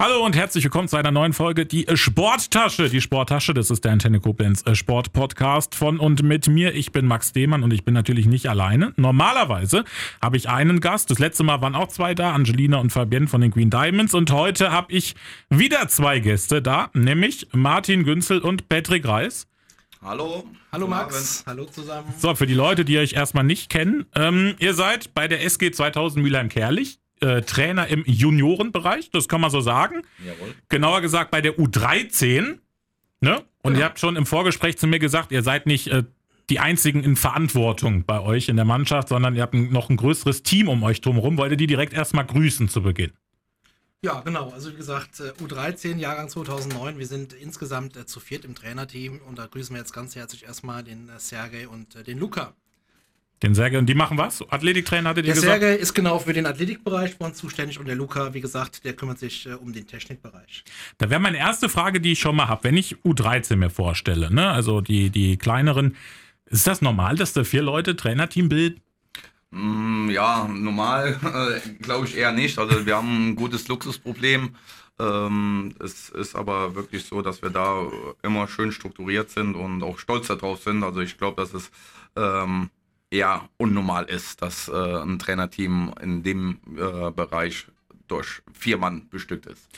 Hallo und herzlich willkommen zu einer neuen Folge, die Sporttasche. Die Sporttasche, das ist der Antenne Koblenz äh, Sport-Podcast von und mit mir. Ich bin Max Dehmann und ich bin natürlich nicht alleine. Normalerweise habe ich einen Gast. Das letzte Mal waren auch zwei da, Angelina und Fabienne von den Green Diamonds. Und heute habe ich wieder zwei Gäste da, nämlich Martin Günzel und Patrick Reis. Hallo. Hallo Max. Hallo zusammen. So, für die Leute, die euch erstmal nicht kennen, ähm, ihr seid bei der SG 2000 Mülheim-Kerlich äh, Trainer im Juniorenbereich, das kann man so sagen. Jawohl. Genauer gesagt bei der U13. Ne? Und Ja. ihr habt schon im Vorgespräch zu mir gesagt, ihr seid nicht äh, die einzigen in Verantwortung bei euch in der Mannschaft, sondern ihr habt ein, noch ein größeres Team um euch drumherum. Wollt ihr die direkt erstmal grüßen zu Beginn? Ja, genau. Also wie gesagt, äh, U13, Jahrgang 2009. Wir sind insgesamt äh, zu viert im Trainerteam und da grüßen wir jetzt ganz herzlich erstmal den äh, Sergej und äh, den Luca. Den Sergej, und die machen was? Athletiktrainer hattet ihr Der gesagt? Sergej ist genau für den Athletikbereich bei uns zuständig und der Luca, wie gesagt, der kümmert sich äh, um den Technikbereich. Da wäre meine erste Frage, die ich schon mal habe, wenn ich U13 mir vorstelle, ne? also die, die kleineren, ist das normal, dass da vier Leute Trainerteam bilden? Mm, ja, normal äh, glaube ich eher nicht. Also wir haben ein gutes Luxusproblem. Ähm, es ist aber wirklich so, dass wir da immer schön strukturiert sind und auch stolz darauf sind. Also ich glaube, dass es ähm, eher unnormal ist, dass äh, ein Trainerteam in dem äh, Bereich durch vier Mann bestückt ist.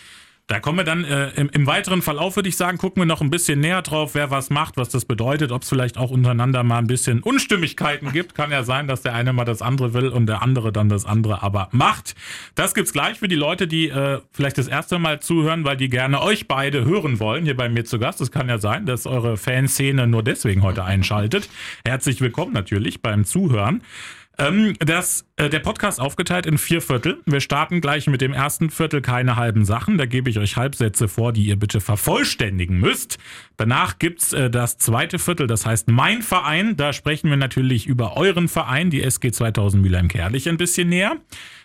Da kommen wir dann äh, im, im weiteren Verlauf, würde ich sagen, gucken wir noch ein bisschen näher drauf, wer was macht, was das bedeutet, ob es vielleicht auch untereinander mal ein bisschen Unstimmigkeiten gibt. Kann ja sein, dass der eine mal das andere will und der andere dann das andere aber macht. Das gibt's gleich für die Leute, die äh, vielleicht das erste Mal zuhören, weil die gerne euch beide hören wollen, hier bei mir zu Gast. Es kann ja sein, dass eure Fanszene nur deswegen heute einschaltet. Herzlich willkommen natürlich beim Zuhören. Ähm, das, äh, der Podcast aufgeteilt in vier Viertel. Wir starten gleich mit dem ersten Viertel keine halben Sachen. Da gebe ich euch Halbsätze vor, die ihr bitte vervollständigen müsst. Danach gibt's äh, das zweite Viertel, das heißt mein Verein. Da sprechen wir natürlich über euren Verein, die SG 2000 Mülheim-Kerlich, ein bisschen näher.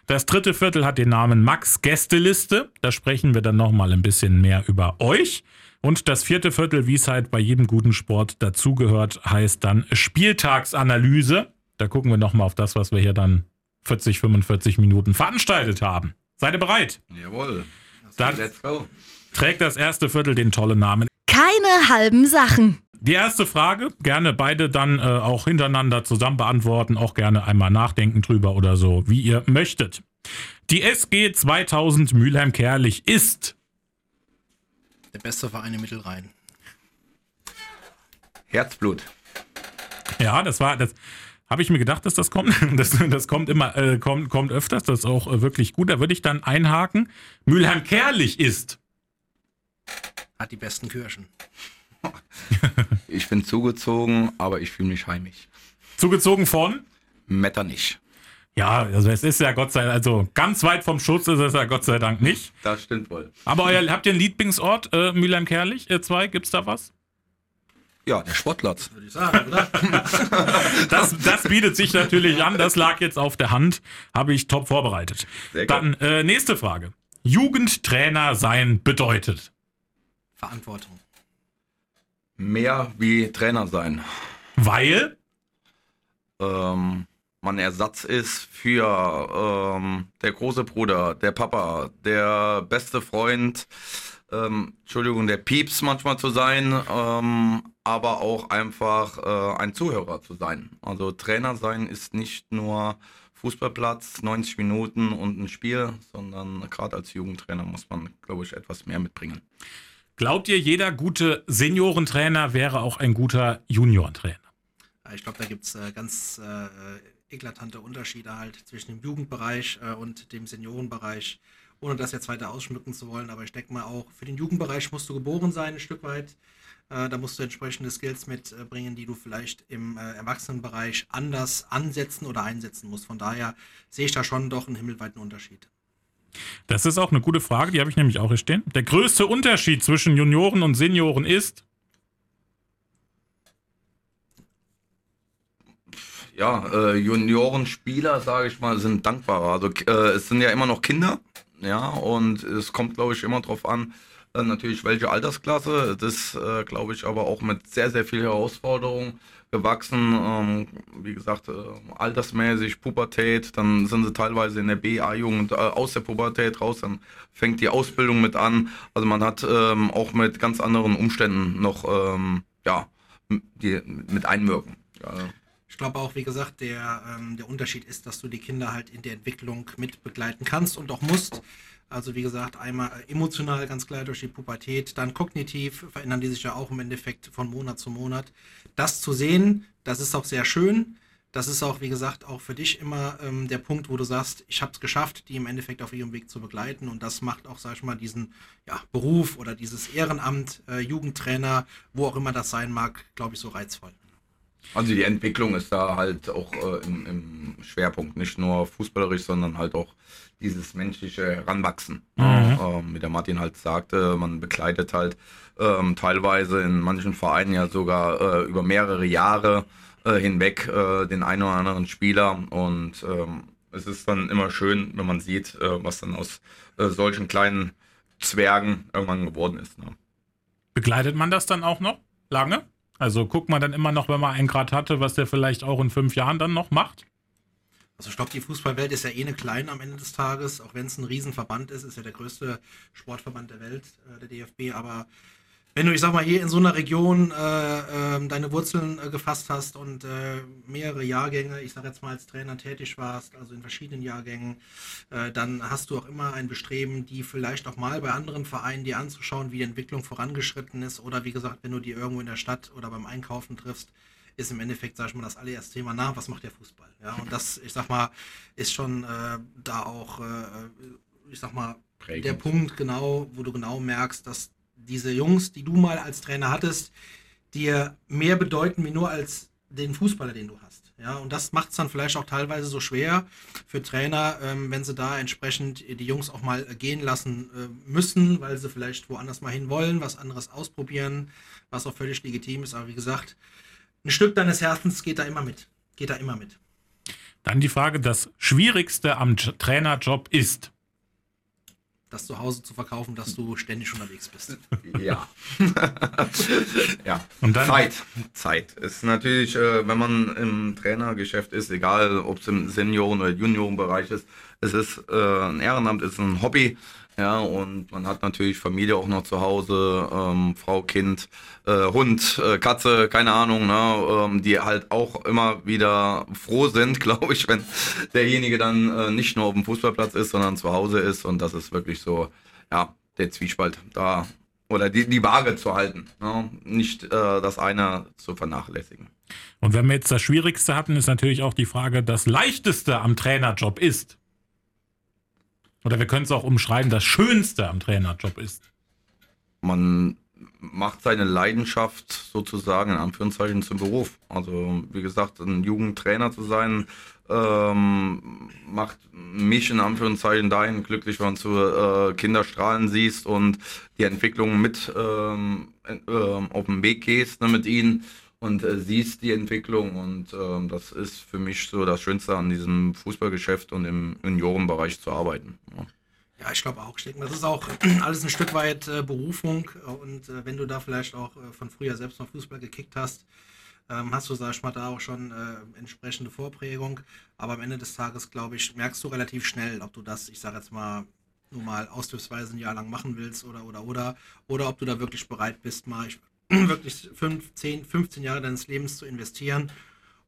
Das dritte Viertel hat den Namen Max Gästeliste. Da sprechen wir dann nochmal ein bisschen mehr über euch. Und das vierte Viertel, wie es halt bei jedem guten Sport dazugehört, heißt dann Spieltagsanalyse. Da gucken wir nochmal auf das, was wir hier dann 40, 45 Minuten veranstaltet haben. Seid ihr bereit? Jawohl. Dann Let's go. trägt das erste Viertel den tollen Namen. Keine halben Sachen. Die erste Frage, gerne beide dann äh, auch hintereinander zusammen beantworten, auch gerne einmal nachdenken drüber oder so, wie ihr möchtet. Die SG 2000 Mülheim-Kerlich ist Der beste Verein im Mittelrhein. Herzblut. Ja, das war, das habe ich mir gedacht, dass das kommt. Das, das kommt immer, äh, kommt, kommt öfters, das ist auch äh, wirklich gut. Da würde ich dann einhaken. Mülheim-Kerlich ist. Hat die besten Kirschen. Ich bin zugezogen, aber ich fühle mich heimisch. Zugezogen von? Metternich. Ja, also es ist ja Gott sei Dank, also ganz weit vom Schutz ist es ja Gott sei Dank nicht. Das stimmt wohl. Aber euer, habt ihr einen Lieblingsort, äh, Mülheim-Kerlich? Ihr zwei, gibt's da was? Ja, der Sportplatz. Würde ich sagen, oder? Das, das bietet sich natürlich an, das lag jetzt auf der Hand, habe ich top vorbereitet. Dann äh, nächste Frage. Jugendtrainer sein bedeutet. Verantwortung. Mehr wie Trainer sein. Weil, ähm, man Ersatz ist für ähm, der große Bruder, der Papa, der beste Freund, ähm, Entschuldigung, der Pieps manchmal zu sein, ähm, aber auch einfach äh, ein Zuhörer zu sein. Also Trainer sein ist nicht nur Fußballplatz, 90 Minuten und ein Spiel, sondern gerade als Jugendtrainer muss man, glaube ich, etwas mehr mitbringen. glaubt ihr, jeder gute Seniorentrainer wäre auch ein guter Juniorentrainer? Ich glaube, da gibt es äh, ganz äh, äh, eklatante Unterschiede halt zwischen dem Jugendbereich äh, und dem Seniorenbereich, ohne das jetzt weiter ausschmücken zu wollen. Aber ich denke mal auch, für den Jugendbereich musst du geboren sein, ein Stück weit. Äh, da musst du entsprechende Skills mitbringen, die du vielleicht im äh, Erwachsenenbereich anders ansetzen oder einsetzen musst. Von daher sehe ich da schon doch einen himmelweiten Unterschied. Das ist auch eine gute Frage, die habe ich nämlich auch hier stehen. Der größte Unterschied zwischen Junioren und Senioren ist, Ja, äh, Juniorenspieler, sage ich mal, sind dankbarer. Also äh, es sind ja immer noch Kinder, Ja, und es kommt, glaube ich, immer drauf an, äh, natürlich welche Altersklasse. Das äh, glaube ich aber auch mit sehr, sehr viel Herausforderungen gewachsen. Ähm, wie gesagt, äh, altersmäßig, Pubertät, dann sind sie teilweise in der BA-Jugend äh, aus der Pubertät raus, dann fängt die Ausbildung mit an. Also man hat ähm, auch mit ganz anderen Umständen noch ähm, ja, die mit einwirken. Ja. Ich glaube auch, wie gesagt, der, ähm, der Unterschied ist, dass du die Kinder halt in der Entwicklung mit begleiten kannst und auch musst. Also wie gesagt, einmal emotional ganz klar durch die Pubertät, dann kognitiv verändern die sich ja auch im Endeffekt von Monat zu Monat. Das zu sehen, das ist auch sehr schön. Das ist auch, wie gesagt, auch für dich immer ähm, der Punkt, wo du sagst, ich habe es geschafft, die im Endeffekt auf ihrem Weg zu begleiten. Und das macht auch, sag ich mal, diesen ja, Beruf oder dieses Ehrenamt, äh, Jugendtrainer, wo auch immer das sein mag, glaube ich, so reizvoll. Also die Entwicklung ist da halt auch äh, im, im, Schwerpunkt, nicht nur fußballerisch, sondern halt auch dieses menschliche Heranwachsen. Mhm. Ähm, wie der Martin halt sagte, man begleitet halt ähm, teilweise in manchen Vereinen ja sogar äh, über mehrere Jahre äh, hinweg äh, den einen oder anderen Spieler und ähm, es ist dann immer schön, wenn man sieht, äh, was dann aus äh, solchen kleinen Zwergen irgendwann geworden ist. Ne? Begleitet man das dann auch noch lange? Also guckt man dann immer noch, wenn man einen Grad hatte, was der vielleicht auch in fünf Jahren dann noch macht? Also ich glaube, die Fußballwelt ist ja eh eine kleine am Ende des Tages, auch wenn es ein Riesenverband ist, ist ja der größte Sportverband der Welt, äh, der DFB, aber wenn du, ich sag mal, hier in so einer Region äh, äh, deine Wurzeln äh, gefasst hast und äh, mehrere Jahrgänge, ich sag jetzt mal, als Trainer tätig warst, also in verschiedenen Jahrgängen, äh, dann hast du auch immer ein Bestreben, die vielleicht auch mal bei anderen Vereinen dir anzuschauen, wie die Entwicklung vorangeschritten ist. Oder wie gesagt, wenn du die irgendwo in der Stadt oder beim Einkaufen triffst, ist im Endeffekt, sag ich mal, das allererste Thema nach, was macht der Fußball? Ja, und das, ich sag mal, ist schon äh, da auch, ich sag mal, Prägend. der Punkt genau, wo du genau merkst, dass diese Jungs, die du mal als Trainer hattest, dir mehr bedeuten wie nur als den Fußballer, den du hast. Ja, und das macht es dann vielleicht auch teilweise so schwer für Trainer, ähm, wenn sie da entsprechend die Jungs auch mal gehen lassen äh, müssen, weil sie vielleicht woanders mal hin wollen, was anderes ausprobieren, was auch völlig legitim ist. Aber wie gesagt, ein Stück deines Herzens geht da immer mit. Geht da immer mit. Dann die Frage, das Schwierigste am Trainerjob ist das zu Hause zu verkaufen, dass du ständig unterwegs bist. Ja. ja. Und dann? Zeit. Zeit ist natürlich, äh, wenn man im Trainergeschäft ist, egal ob es im Senioren- oder Juniorenbereich ist, es ist äh, ein Ehrenamt, es ist ein Hobby. Ja, und man hat natürlich Familie auch noch zu Hause, ähm, Frau, Kind, äh, Hund, äh, Katze, keine Ahnung, ne, ähm, die halt auch immer wieder froh sind, glaube ich, wenn derjenige dann äh, nicht nur auf dem Fußballplatz ist, sondern zu Hause ist. Und das ist wirklich so, ja, der Zwiespalt da oder die, die Waage zu halten, ne? nicht äh, das eine zu vernachlässigen. Und wenn wir jetzt das Schwierigste hatten, ist natürlich auch die Frage, das Leichteste am Trainerjob ist. Oder wir können es auch umschreiben, das Schönste am Trainerjob ist. Man macht seine Leidenschaft sozusagen in Anführungszeichen zum Beruf. Also wie gesagt, ein Jugendtrainer zu sein, ähm, macht mich in Anführungszeichen dahin glücklich, wenn du äh, Kinder siehst und die Entwicklung mit ähm, äh, auf den Weg gehst ne, mit ihnen und äh, siehst die Entwicklung und äh, das ist für mich so das Schönste an diesem Fußballgeschäft und im Juniorenbereich zu arbeiten. Ja. Ja, ich glaube auch. Ich denke, das ist auch alles ein Stück weit äh, Berufung. Und äh, wenn du da vielleicht auch äh, von früher selbst mal Fußball gekickt hast, ähm, hast du, sag ich mal, da auch schon äh, entsprechende Vorprägung. Aber am Ende des Tages, glaube ich, merkst du relativ schnell, ob du das, ich sage jetzt mal, nur mal ausdrucksweise ein Jahr lang machen willst oder, oder, oder. Oder ob du da wirklich bereit bist, mal, ich wirklich 5, 10, 15 Jahre deines Lebens zu investieren.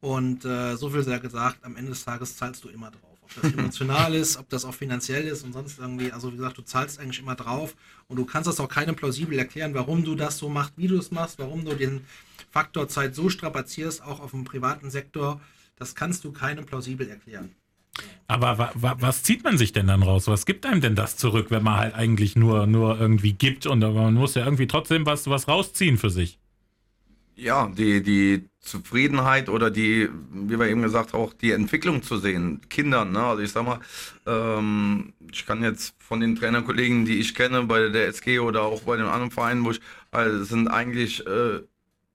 Und äh, so viel sehr gesagt, am Ende des Tages zahlst du immer drauf. Ob das emotional ist, ob das auch finanziell ist und sonst irgendwie, also wie gesagt, du zahlst eigentlich immer drauf und du kannst das auch keinem plausibel erklären, warum du das so machst, wie du es machst, warum du den Faktor Zeit so strapazierst, auch auf dem privaten Sektor. Das kannst du keinem plausibel erklären. Aber wa, wa, was zieht man sich denn dann raus? Was gibt einem denn das zurück, wenn man halt eigentlich nur, nur irgendwie gibt und man muss ja irgendwie trotzdem was, was rausziehen für sich? Ja, die, die Zufriedenheit oder die, wie wir eben gesagt auch die Entwicklung zu sehen, Kindern. Ne? Also ich sag mal, ähm, ich kann jetzt von den Trainerkollegen, die ich kenne, bei der SG oder auch bei den anderen Vereinen, wo ich, also sind eigentlich äh,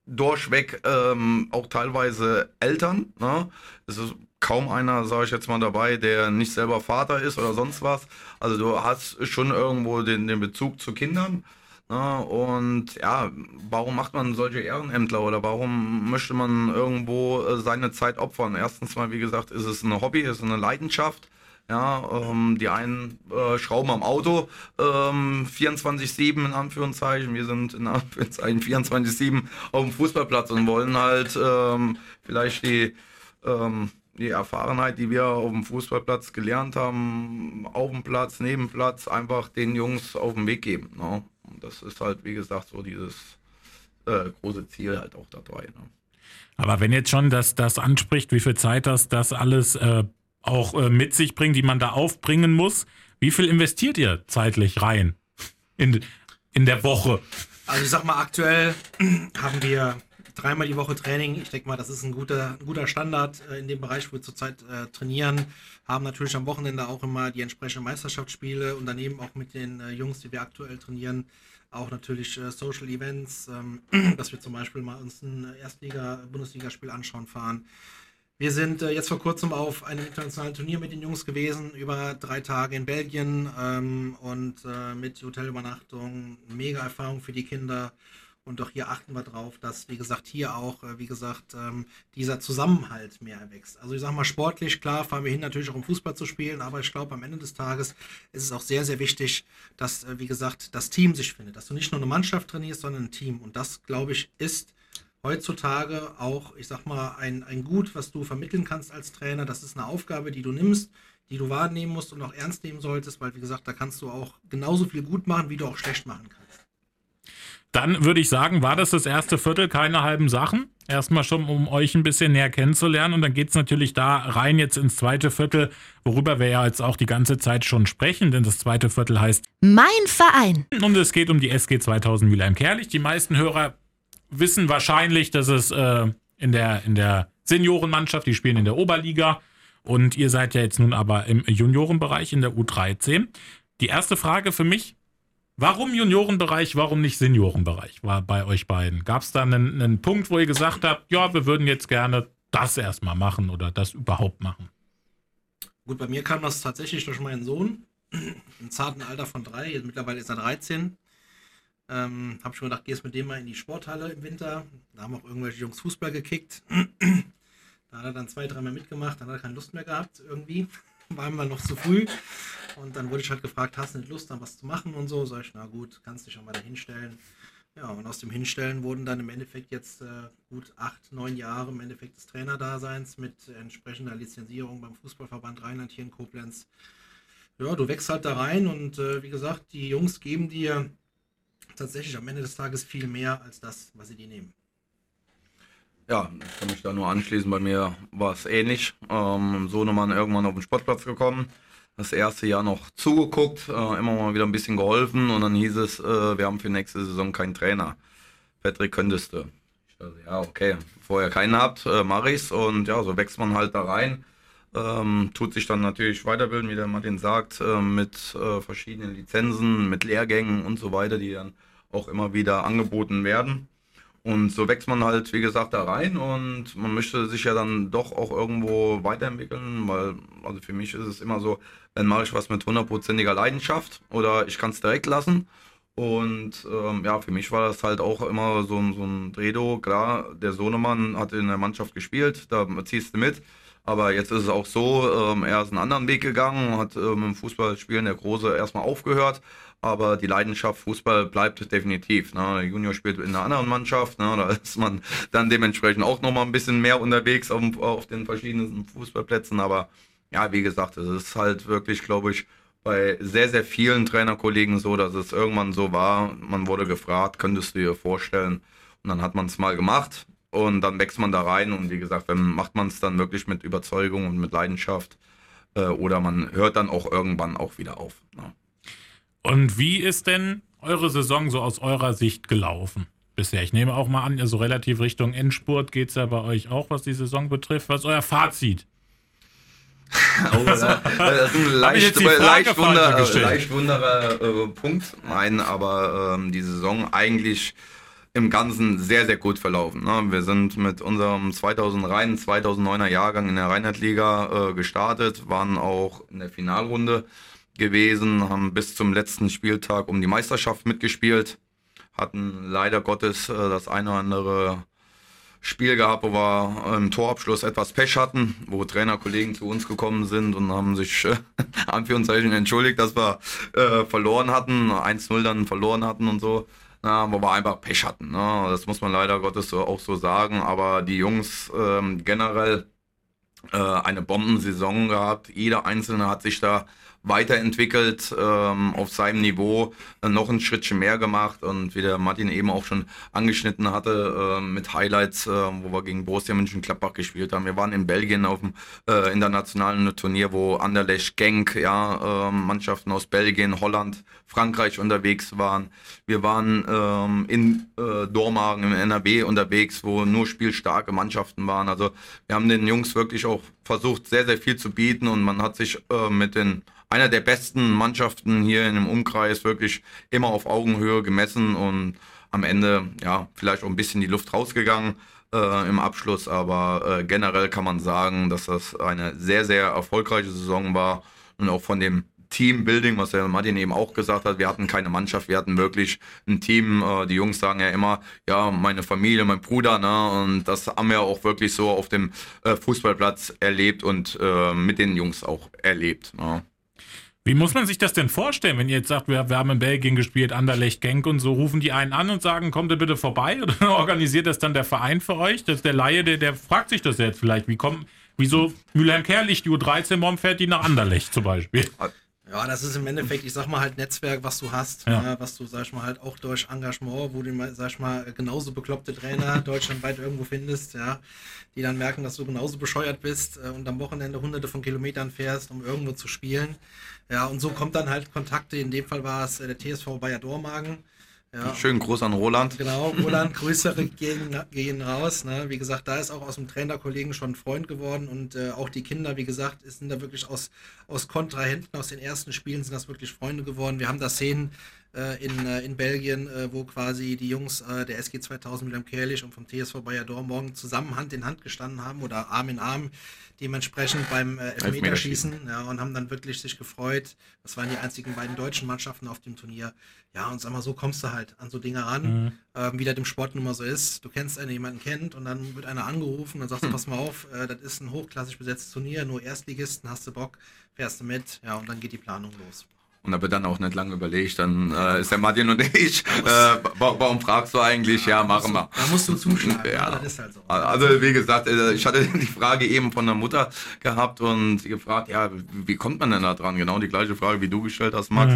durchweg ähm, auch teilweise Eltern. Ne? Es ist kaum einer, sage ich jetzt mal, dabei, der nicht selber Vater ist oder sonst was. Also du hast schon irgendwo den, den Bezug zu Kindern. Ne? Und ja, warum macht man solche Ehrenämtler oder warum möchte man irgendwo äh, seine Zeit opfern? Erstens mal, wie gesagt, ist es ein Hobby, ist eine Leidenschaft. Ja, ähm, die einen äh, schrauben am Auto ähm, 24-7 in Anführungszeichen. Wir sind in Anführungszeichen 24-7 auf dem Fußballplatz und wollen halt ähm, vielleicht die, ähm, die Erfahrenheit, die wir auf dem Fußballplatz gelernt haben, auf dem Platz, neben Platz, einfach den Jungs auf den Weg geben. Ne? Und das ist halt, wie gesagt, so dieses äh, große Ziel halt auch dabei. Ne? Aber wenn jetzt schon das, das anspricht, wie viel Zeit das, das alles äh, auch äh, mit sich bringt, die man da aufbringen muss. Wie viel investiert ihr zeitlich rein in, in der Woche? Also ich sag mal, aktuell haben wir dreimal die Woche Training. Ich denke mal, das ist ein guter, ein guter Standard äh, in dem Bereich, wo wir zurzeit äh, trainieren. Haben natürlich am Wochenende auch immer die entsprechenden Meisterschaftsspiele und daneben auch mit den äh, Jungs, die wir aktuell trainieren, auch natürlich äh, Social Events, ähm, dass wir zum Beispiel mal uns ein Erstliga-Bundesligaspiel anschauen fahren. Wir sind äh, jetzt vor kurzem auf einem internationalen Turnier mit den Jungs gewesen, über drei Tage in Belgien ähm, und äh, mit Hotelübernachtung. Mega Erfahrung für die Kinder. Und auch hier achten wir drauf, dass, wie gesagt, hier auch, äh, wie gesagt, ähm, dieser Zusammenhalt mehr erwächst. Also ich sage mal, sportlich, klar, fahren wir hin natürlich auch um Fußball zu spielen, aber ich glaube, am Ende des Tages ist es auch sehr, sehr wichtig, dass, äh, wie gesagt, das Team sich findet. Dass du nicht nur eine Mannschaft trainierst, sondern ein Team. Und das, glaube ich, ist heutzutage auch, ich sag mal, ein, ein Gut, was du vermitteln kannst als Trainer. Das ist eine Aufgabe, die du nimmst, die du wahrnehmen musst und auch ernst nehmen solltest, weil, wie gesagt, da kannst du auch genauso viel gut machen, wie du auch schlecht machen kannst. Dann würde ich sagen, war das das erste Viertel, keine halben Sachen. Erstmal schon, um euch ein bisschen näher kennenzulernen. Und dann geht es natürlich da rein jetzt ins zweite Viertel, worüber wir ja jetzt auch die ganze Zeit schon sprechen, denn das zweite Viertel heißt Mein Verein. Und es geht um die SG 2000 Mülheim-Kerlich. Die meisten Hörer wissen wahrscheinlich, dass es äh, in, der, in der Seniorenmannschaft, die spielen in der Oberliga. Und ihr seid ja jetzt nun aber im Juniorenbereich in der U13. Die erste Frage für mich, warum Juniorenbereich, warum nicht Seniorenbereich war bei euch beiden? Gab es da einen, einen Punkt, wo ihr gesagt habt, ja, wir würden jetzt gerne das erstmal machen oder das überhaupt machen? Gut, bei mir kam das tatsächlich durch meinen Sohn im zarten Alter von drei, mittlerweile ist er 13. Ähm, hab schon gedacht, gehst mit dem mal in die Sporthalle im Winter. Da haben auch irgendwelche Jungs Fußball gekickt. da hat er dann zwei, dreimal mitgemacht, dann hat er keine Lust mehr gehabt irgendwie. War immer noch zu früh. Und dann wurde ich halt gefragt, hast du nicht Lust, dann was zu machen und so. Sag ich, na gut, kannst dich auch mal da hinstellen. Ja, und aus dem Hinstellen wurden dann im Endeffekt jetzt äh, gut acht, neun Jahre im Endeffekt des Trainerdaseins mit entsprechender Lizenzierung beim Fußballverband Rheinland hier in Koblenz. Ja, du wächst halt da rein und äh, wie gesagt, die Jungs geben dir tatsächlich am Ende des Tages viel mehr als das, was sie dir nehmen. Ja, ich kann mich da nur anschließen. Bei mir war es ähnlich. Ähm, Sohnemann irgendwann auf den Sportplatz gekommen. Das erste Jahr noch zugeguckt, äh, immer mal wieder ein bisschen geholfen und dann hieß es, äh, wir haben für nächste Saison keinen Trainer. Patrick, könntest du? Ich dachte, ja, okay, vorher keinen habt, äh, mache ich's und ja, so wächst man halt da rein. Ähm, tut sich dann natürlich weiterbilden, wie der Martin sagt, äh, mit äh, verschiedenen Lizenzen, mit Lehrgängen und so weiter, die dann auch immer wieder angeboten werden. Und so wächst man halt, wie gesagt, da rein und man möchte sich ja dann doch auch irgendwo weiterentwickeln, weil, also für mich ist es immer so, dann mache ich was mit hundertprozentiger Leidenschaft oder ich kann es direkt lassen. Und ähm, ja, für mich war das halt auch immer so, so ein Dredo. Klar, der Sohnemann hat in der Mannschaft gespielt, da ziehst du mit. Aber jetzt ist es auch so, ähm, er ist einen anderen Weg gegangen, hat ähm, im Fußballspielen der Große erstmal aufgehört. Aber die Leidenschaft Fußball bleibt definitiv. Ne? Junior spielt in einer anderen Mannschaft. Ne? Da ist man dann dementsprechend auch nochmal ein bisschen mehr unterwegs auf, auf den verschiedenen Fußballplätzen. Aber ja, wie gesagt, es ist halt wirklich, glaube ich, bei sehr, sehr vielen Trainerkollegen so, dass es irgendwann so war. Man wurde gefragt, könntest du dir vorstellen? Und dann hat man es mal gemacht. Und dann wächst man da rein und wie gesagt, dann macht man es dann wirklich mit Überzeugung und mit Leidenschaft. Äh, oder man hört dann auch irgendwann auch wieder auf. Ne? Und wie ist denn eure Saison so aus eurer Sicht gelaufen bisher? Ich nehme auch mal an, so relativ Richtung Endspurt geht es ja bei euch auch, was die Saison betrifft. Was ist euer Fazit? Oh, das ist ein leicht, leicht, wunder, leicht wunderer äh, Punkt. Nein, aber ähm, die Saison eigentlich im Ganzen sehr, sehr gut verlaufen. Ne? Wir sind mit unserem 2003, 2009er Jahrgang in der Rheinland-Liga äh, gestartet, waren auch in der Finalrunde gewesen, haben bis zum letzten Spieltag um die Meisterschaft mitgespielt, hatten leider Gottes äh, das eine oder andere Spiel gehabt, wo wir im Torabschluss etwas Pech hatten, wo Trainerkollegen zu uns gekommen sind und haben sich äh, entschuldigt, dass wir äh, verloren hatten, 1-0 dann verloren hatten und so. Na, wo wir einfach Pech hatten. Ne? Das muss man leider Gottes auch so sagen. Aber die Jungs ähm, generell äh, eine Bombensaison gehabt. Jeder Einzelne hat sich da weiterentwickelt, ähm, auf seinem Niveau äh, noch ein Schrittchen mehr gemacht und wie der Martin eben auch schon angeschnitten hatte, äh, mit Highlights, äh, wo wir gegen Borussia Mönchengladbach gespielt haben. Wir waren in Belgien auf dem äh, internationalen Turnier, wo Anderlecht, Genk, ja, äh, Mannschaften aus Belgien, Holland, Frankreich unterwegs waren. Wir waren ähm, in äh, Dormagen im NRW unterwegs, wo nur spielstarke Mannschaften waren. Also wir haben den Jungs wirklich auch versucht, sehr, sehr viel zu bieten und man hat sich äh, mit den einer der besten Mannschaften hier in dem Umkreis wirklich immer auf Augenhöhe gemessen und am Ende ja vielleicht auch ein bisschen die Luft rausgegangen äh, im Abschluss, aber äh, generell kann man sagen, dass das eine sehr, sehr erfolgreiche Saison war und auch von dem Teambuilding, was der Martin eben auch gesagt hat, wir hatten keine Mannschaft, wir hatten wirklich ein Team. Äh, die Jungs sagen ja immer, ja, meine Familie, mein Bruder, ne? Und das haben wir auch wirklich so auf dem äh, Fußballplatz erlebt und äh, mit den Jungs auch erlebt. Ne? Wie muss man sich das denn vorstellen, wenn ihr jetzt sagt, wir, wir haben in Belgien gespielt, Anderlecht, Genk und so, rufen die einen an und sagen, kommt ihr bitte vorbei oder organisiert das dann der Verein für euch? Das der Laie, der, der fragt sich das jetzt vielleicht, wie kommt, wieso Mülheim-Kerlich, die U13, warum fährt die nach Anderlecht zum Beispiel? Ja, das ist im Endeffekt, ich sag mal halt Netzwerk, was du hast, Ja. ne, was du, sag ich mal, halt auch durch Engagement, wo du, mal, sag ich mal, genauso bekloppte Trainer deutschlandweit irgendwo findest, ja, die dann merken, dass du genauso bescheuert bist äh, und am Wochenende hunderte von Kilometern fährst, um irgendwo zu spielen. Ja, und so kommt dann halt Kontakte, in dem Fall war es äh, der TSV Bayer Dormagen. Ja, Schönen Gruß an Roland. Genau, Roland, Grüße gehen, gehen raus. Ne? Wie gesagt, da ist auch aus dem Trainerkollegen schon ein Freund geworden und äh, auch die Kinder, wie gesagt, sind da wirklich aus, aus Kontrahenten, aus den ersten Spielen sind das wirklich Freunde geworden. Wir haben da Szenen äh, in, äh, in Belgien, äh, wo quasi die Jungs äh, der SG 2000 Wilhelm Kerlich und vom TSV Bayer Dortmund zusammen Hand in Hand gestanden haben oder Arm in Arm dementsprechend beim äh, Elfmeterschießen ja, und haben dann wirklich sich gefreut. Das waren die einzigen beiden deutschen Mannschaften auf dem Turnier. Ja, und sag mal, so kommst du halt an so Dinge ran, ähm, wie das im Sport nun mal so ist. Du kennst einen, jemanden kennt und dann wird einer angerufen und sagst du, pass mal auf, äh, das ist ein hochklassig besetztes Turnier, nur Erstligisten, hast du Bock, fährst du mit, ja, und dann geht die Planung los. Und da wird dann auch nicht lange überlegt. Dann äh, ist der Martin und ich. Äh, wa- warum fragst du eigentlich? Ja, machen wir. Da musst du zuschlagen, Ja. ja. das ist halt so. Also wie gesagt, äh, ich hatte die Frage eben von der Mutter gehabt und sie gefragt, ja, wie kommt man denn da dran? Genau die gleiche Frage, wie du gestellt hast, Max.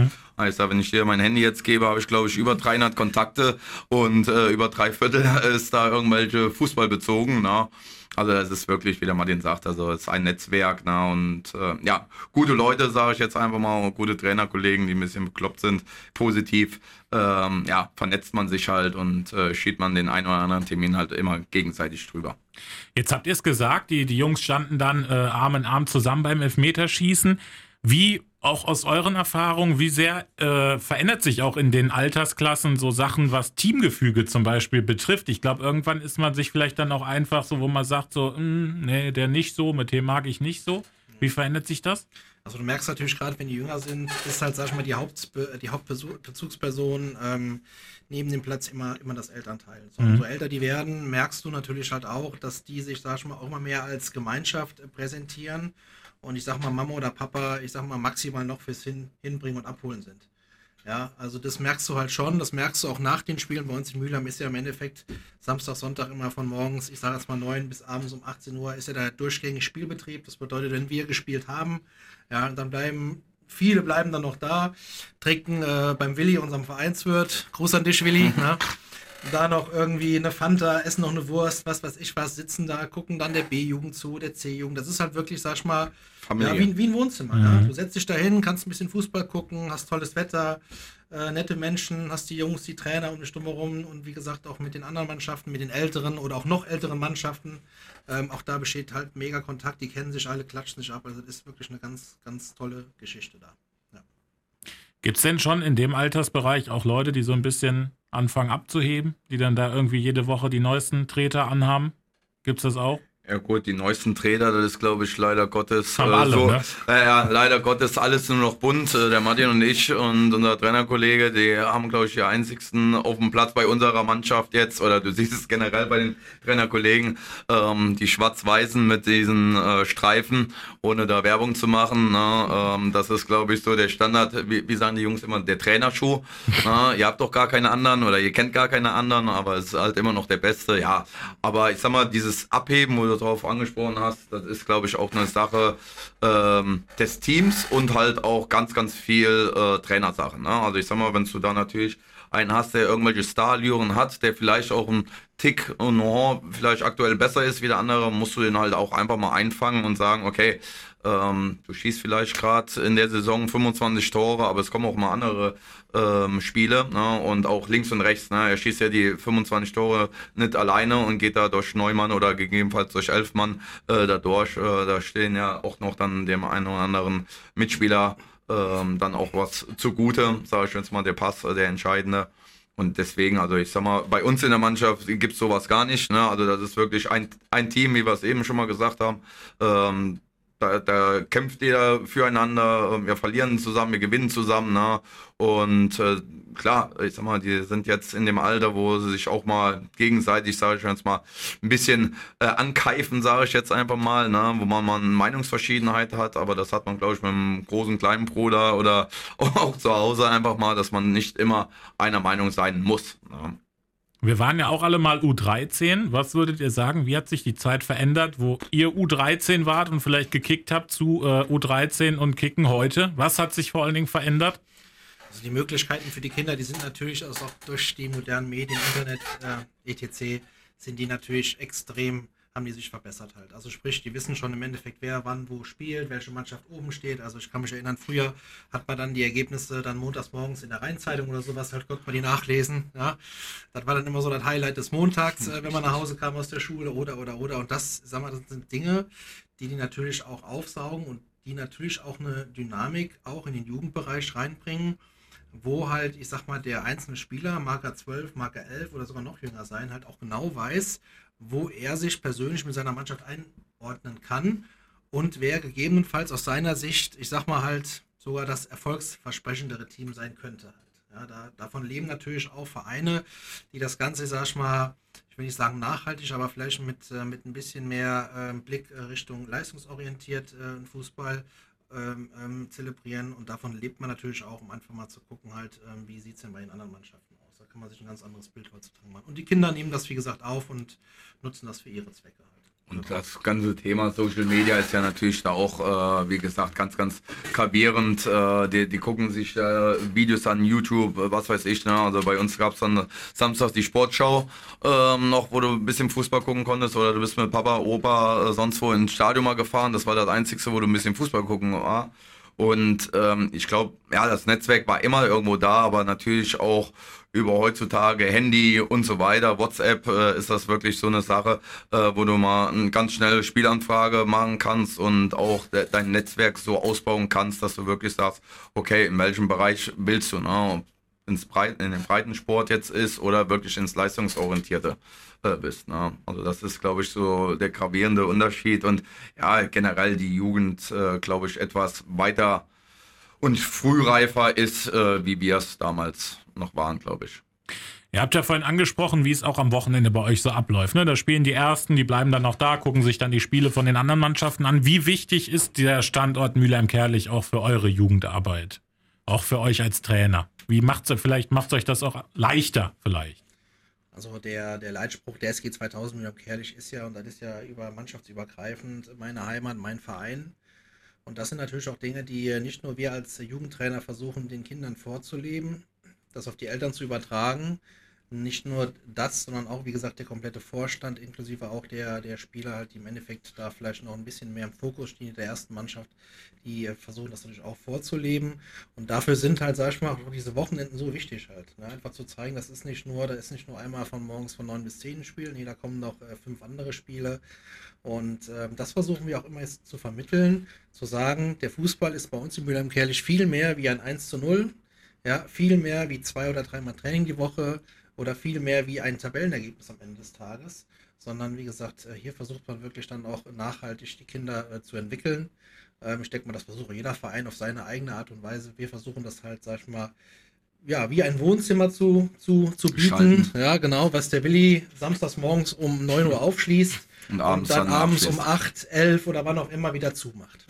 Ich sage, wenn ich dir mein Handy jetzt gebe, habe ich glaube ich über 300 Kontakte und äh, über drei Viertel ist da irgendwelche Fußball bezogen. Na? Also es ist wirklich, wie der Martin sagt, also es ist ein Netzwerk na? und äh, ja, gute Leute, sage ich jetzt einfach mal, gute Trainerkollegen, die ein bisschen bekloppt sind, positiv. Ähm, ja, vernetzt man sich halt und äh, schiebt man den einen oder anderen Termin halt immer gegenseitig drüber. Jetzt habt ihr es gesagt, die, die Jungs standen dann äh, Arm in Arm zusammen beim Elfmeterschießen. Wie, auch aus euren Erfahrungen, wie sehr äh, verändert sich auch in den Altersklassen so Sachen, was Teamgefüge zum Beispiel betrifft? Ich glaube, irgendwann ist man sich vielleicht dann auch einfach so, wo man sagt so, "Hm, nee, der nicht so, mit dem mag ich nicht so. Wie verändert sich das? Also du merkst natürlich gerade, wenn die jünger sind, ist halt, sag ich mal, die, Hauptbe die Hauptbezugsperson ähm, neben dem Platz immer, immer das Elternteil. So, Mhm. Umso älter die werden, merkst du natürlich halt auch, dass die sich, sag ich mal, auch immer mehr als Gemeinschaft präsentieren und ich sag mal, Mama oder Papa, ich sag mal, maximal noch fürs Hin Hinbringen und Abholen sind. Ja, also das merkst du halt schon, das merkst du auch nach den Spielen. Bei uns in Mülheim ist ja im Endeffekt Samstag, Sonntag immer von morgens, ich sage jetzt mal 9 bis abends um 18 Uhr, ist ja der durchgängige Spielbetrieb. Das bedeutet, wenn wir gespielt haben, ja, dann bleiben, viele bleiben dann noch da, trinken äh, beim Willi, unserem Vereinswirt, Gruß an dich, Willi, ne? Da noch irgendwie eine Fanta, essen noch eine Wurst, was weiß ich was, sitzen da, gucken dann der B-Jugend zu, der C-Jugend. Das ist halt wirklich, sag ich mal, ja, wie, wie ein Wohnzimmer. Ja. Du setzt dich da hin, kannst ein bisschen Fußball gucken, hast tolles Wetter, äh, nette Menschen, hast die Jungs, die Trainer um dich drumherum und wie gesagt auch mit den anderen Mannschaften, mit den älteren oder auch noch älteren Mannschaften. Ähm, auch da besteht halt mega Kontakt, die kennen sich alle, klatschen sich ab. Also das ist wirklich eine ganz, ganz tolle Geschichte da. Ja. Gibt es denn schon in dem Altersbereich auch Leute, die so ein bisschen anfangen abzuheben, die dann da irgendwie jede Woche die neuesten Treter anhaben? Gibt's das auch? Ja gut, die neuesten Trainer, das ist glaube ich leider Gottes Haben äh, alle, so. ne? Ja, ja, leider Gottes alles nur noch bunt. Äh, Der Martin und ich und unser Trainerkollege, die haben glaube ich die einzigsten auf dem Platz bei unserer Mannschaft jetzt, oder du siehst es generell bei den Trainerkollegen, ähm, die schwarz-weißen mit diesen äh, Streifen, ohne da Werbung zu machen. Ne? Ähm, das ist glaube ich so der Standard, wie, wie sagen die Jungs immer, der Trainerschuh. ne? Ihr habt doch gar keine anderen oder ihr kennt gar keine anderen, aber es ist halt immer noch der beste. Ja, aber ich sag mal, dieses Abheben, wo du drauf angesprochen hast, das ist, glaube ich, auch eine Sache ähm, des Teams und halt auch ganz, ganz viel äh, Trainersachen. Ne? Also ich sag mal, wenn du da natürlich einen hast, der irgendwelche Starallüren hat, der vielleicht auch ein Tick und oh, vielleicht aktuell besser ist wie der andere, musst du den halt auch einfach mal einfangen und sagen, okay, ähm, du schießt vielleicht gerade in der Saison 25 Tore, aber es kommen auch mal andere ähm, Spiele ne? und auch links und rechts. Ne? Er schießt ja die 25 Tore nicht alleine und geht da durch Neumann oder gegebenenfalls durch Elfmann äh, da durch. Äh, da stehen ja auch noch dann dem einen oder anderen Mitspieler ähm, dann auch was zugute, sage ich jetzt mal, der Pass, äh, der entscheidende. Und deswegen, also ich sag mal, bei uns in der Mannschaft gibt es sowas gar nicht. Ne? Also das ist wirklich ein, ein Team, wie wir es eben schon mal gesagt haben. Ähm, da, da kämpft jeder füreinander, ähm, wir verlieren zusammen, wir gewinnen zusammen. Ne? Und äh, klar, ich sag mal, die sind jetzt in dem Alter, wo sie sich auch mal gegenseitig, sage ich jetzt mal, ein bisschen äh, ankeifen, sage ich jetzt einfach mal, ne? wo man mal eine Meinungsverschiedenheit hat, aber das hat man, glaube ich, mit einem großen kleinen Bruder oder auch zu Hause einfach mal, dass man nicht immer einer Meinung sein muss. Ne? Wir waren ja auch alle mal U13. Was würdet ihr sagen, wie hat sich die Zeit verändert, wo ihr U13 wart und vielleicht gekickt habt zu äh, U13 und Kicken heute? Was hat sich vor allen Dingen verändert? Also die Möglichkeiten für die Kinder, die sind natürlich also auch durch die modernen Medien, Internet, äh, etc., sind die natürlich extrem, haben die sich verbessert halt. Also sprich, die wissen schon im Endeffekt, wer wann wo spielt, welche Mannschaft oben steht. Also ich kann mich erinnern, früher hat man dann die Ergebnisse dann montags morgens in der Rheinzeitung oder sowas, halt konnte man die nachlesen. Ja. Das war dann immer so das Highlight des Montags, äh, wenn man nach Hause kam aus der Schule oder oder oder. Und das, sag mal, das sind Dinge, die die natürlich auch aufsaugen und die natürlich auch eine Dynamik auch in den Jugendbereich reinbringen wo halt, ich sag mal, der einzelne Spieler, Marker 12, Marker 11 oder sogar noch jünger sein, halt auch genau weiß, wo er sich persönlich mit seiner Mannschaft einordnen kann und wer gegebenenfalls aus seiner Sicht, ich sag mal halt, sogar das erfolgsversprechendere Team sein könnte. Halt. Ja, da, davon leben natürlich auch Vereine, die das Ganze, sag ich mal, ich will nicht sagen nachhaltig, aber vielleicht mit, äh, mit ein bisschen mehr äh, Blick Richtung leistungsorientiert äh, Fußball ähm, ähm, zelebrieren und davon lebt man natürlich auch, um einfach mal zu gucken, halt, ähm, wie sieht es denn bei den anderen Mannschaften kann man sich ein ganz anderes Bild heutzutage machen. Und die Kinder nehmen das, wie gesagt, auf und nutzen das für ihre Zwecke halt. Und das ganze Thema Social Media ist ja natürlich da auch, äh, wie gesagt, ganz, ganz gravierend. Äh, die, die gucken sich äh, Videos an YouTube, was weiß ich. Ne? Also bei uns gab es dann Samstag die Sportschau ähm, noch, wo du ein bisschen Fußball gucken konntest. Oder du bist mit Papa, Opa, äh, sonst wo ins Stadion mal gefahren. Das war das Einzige, wo du ein bisschen Fußball gucken war. Und ähm, ich glaube, ja, das Netzwerk war immer irgendwo da, aber natürlich auch über heutzutage Handy und so weiter, WhatsApp äh, ist das wirklich so eine Sache, äh, wo du mal eine ganz schnelle Spielanfrage machen kannst und auch de dein Netzwerk so ausbauen kannst, dass du wirklich sagst, okay, in welchem Bereich willst du, ne? Ins Breit in den Breitensport jetzt ist oder wirklich ins Leistungsorientierte äh, bist. Ne? Also das ist, glaube ich, so der gravierende Unterschied und ja, generell die Jugend, äh, glaube ich, etwas weiter und frühreifer ist, äh, wie wir es damals noch waren, glaube ich. Ihr habt ja vorhin angesprochen, wie es auch am Wochenende bei euch so abläuft. Ne? Da spielen die Ersten, die bleiben dann noch da, gucken sich dann die Spiele von den anderen Mannschaften an. Wie wichtig ist der Standort Mülheim-Kerlich auch für eure Jugendarbeit? Auch für euch als Trainer? Wie macht's vielleicht macht euch das auch leichter vielleicht? Also der, der Leitspruch der SG 2000 Mülheim-Kerlich ist ja, und das ist ja über mannschaftsübergreifend, meine Heimat, mein Verein. Und das sind natürlich auch Dinge, die nicht nur wir als Jugendtrainer versuchen, den Kindern vorzuleben, das auf die Eltern zu übertragen. Nicht nur das, sondern auch, wie gesagt, der komplette Vorstand, inklusive auch der, der Spieler, halt, die im Endeffekt da vielleicht noch ein bisschen mehr im Fokus stehen, der ersten Mannschaft, die äh, versuchen das natürlich auch vorzuleben. Und dafür sind halt, sag ich mal, auch diese Wochenenden so wichtig halt. Ne? Einfach zu zeigen, das ist nicht nur, da ist nicht nur einmal von morgens von neun bis zehn Spielen, nee, da kommen noch äh, fünf andere Spiele. Und äh, das versuchen wir auch immer jetzt zu vermitteln, zu sagen, der Fußball ist bei uns in Mülheim-Kerlich viel mehr wie ein 1 zu 0 Ja, viel mehr wie zwei oder dreimal Training die Woche oder viel mehr wie ein Tabellenergebnis am Ende des Tages, sondern wie gesagt, äh, hier versucht man wirklich dann auch nachhaltig die Kinder äh, zu entwickeln. Ähm, ich denke mal, das versucht jeder Verein auf seine eigene Art und Weise. Wir versuchen das halt, sag ich mal, ja, wie ein Wohnzimmer zu, zu, zu bieten. Gestalten. Ja, genau, was der Willi samstags morgens um 9 Uhr aufschließt Und abends und dann dann abends abschließt. um 8, 11 oder wann auch immer wieder zumacht.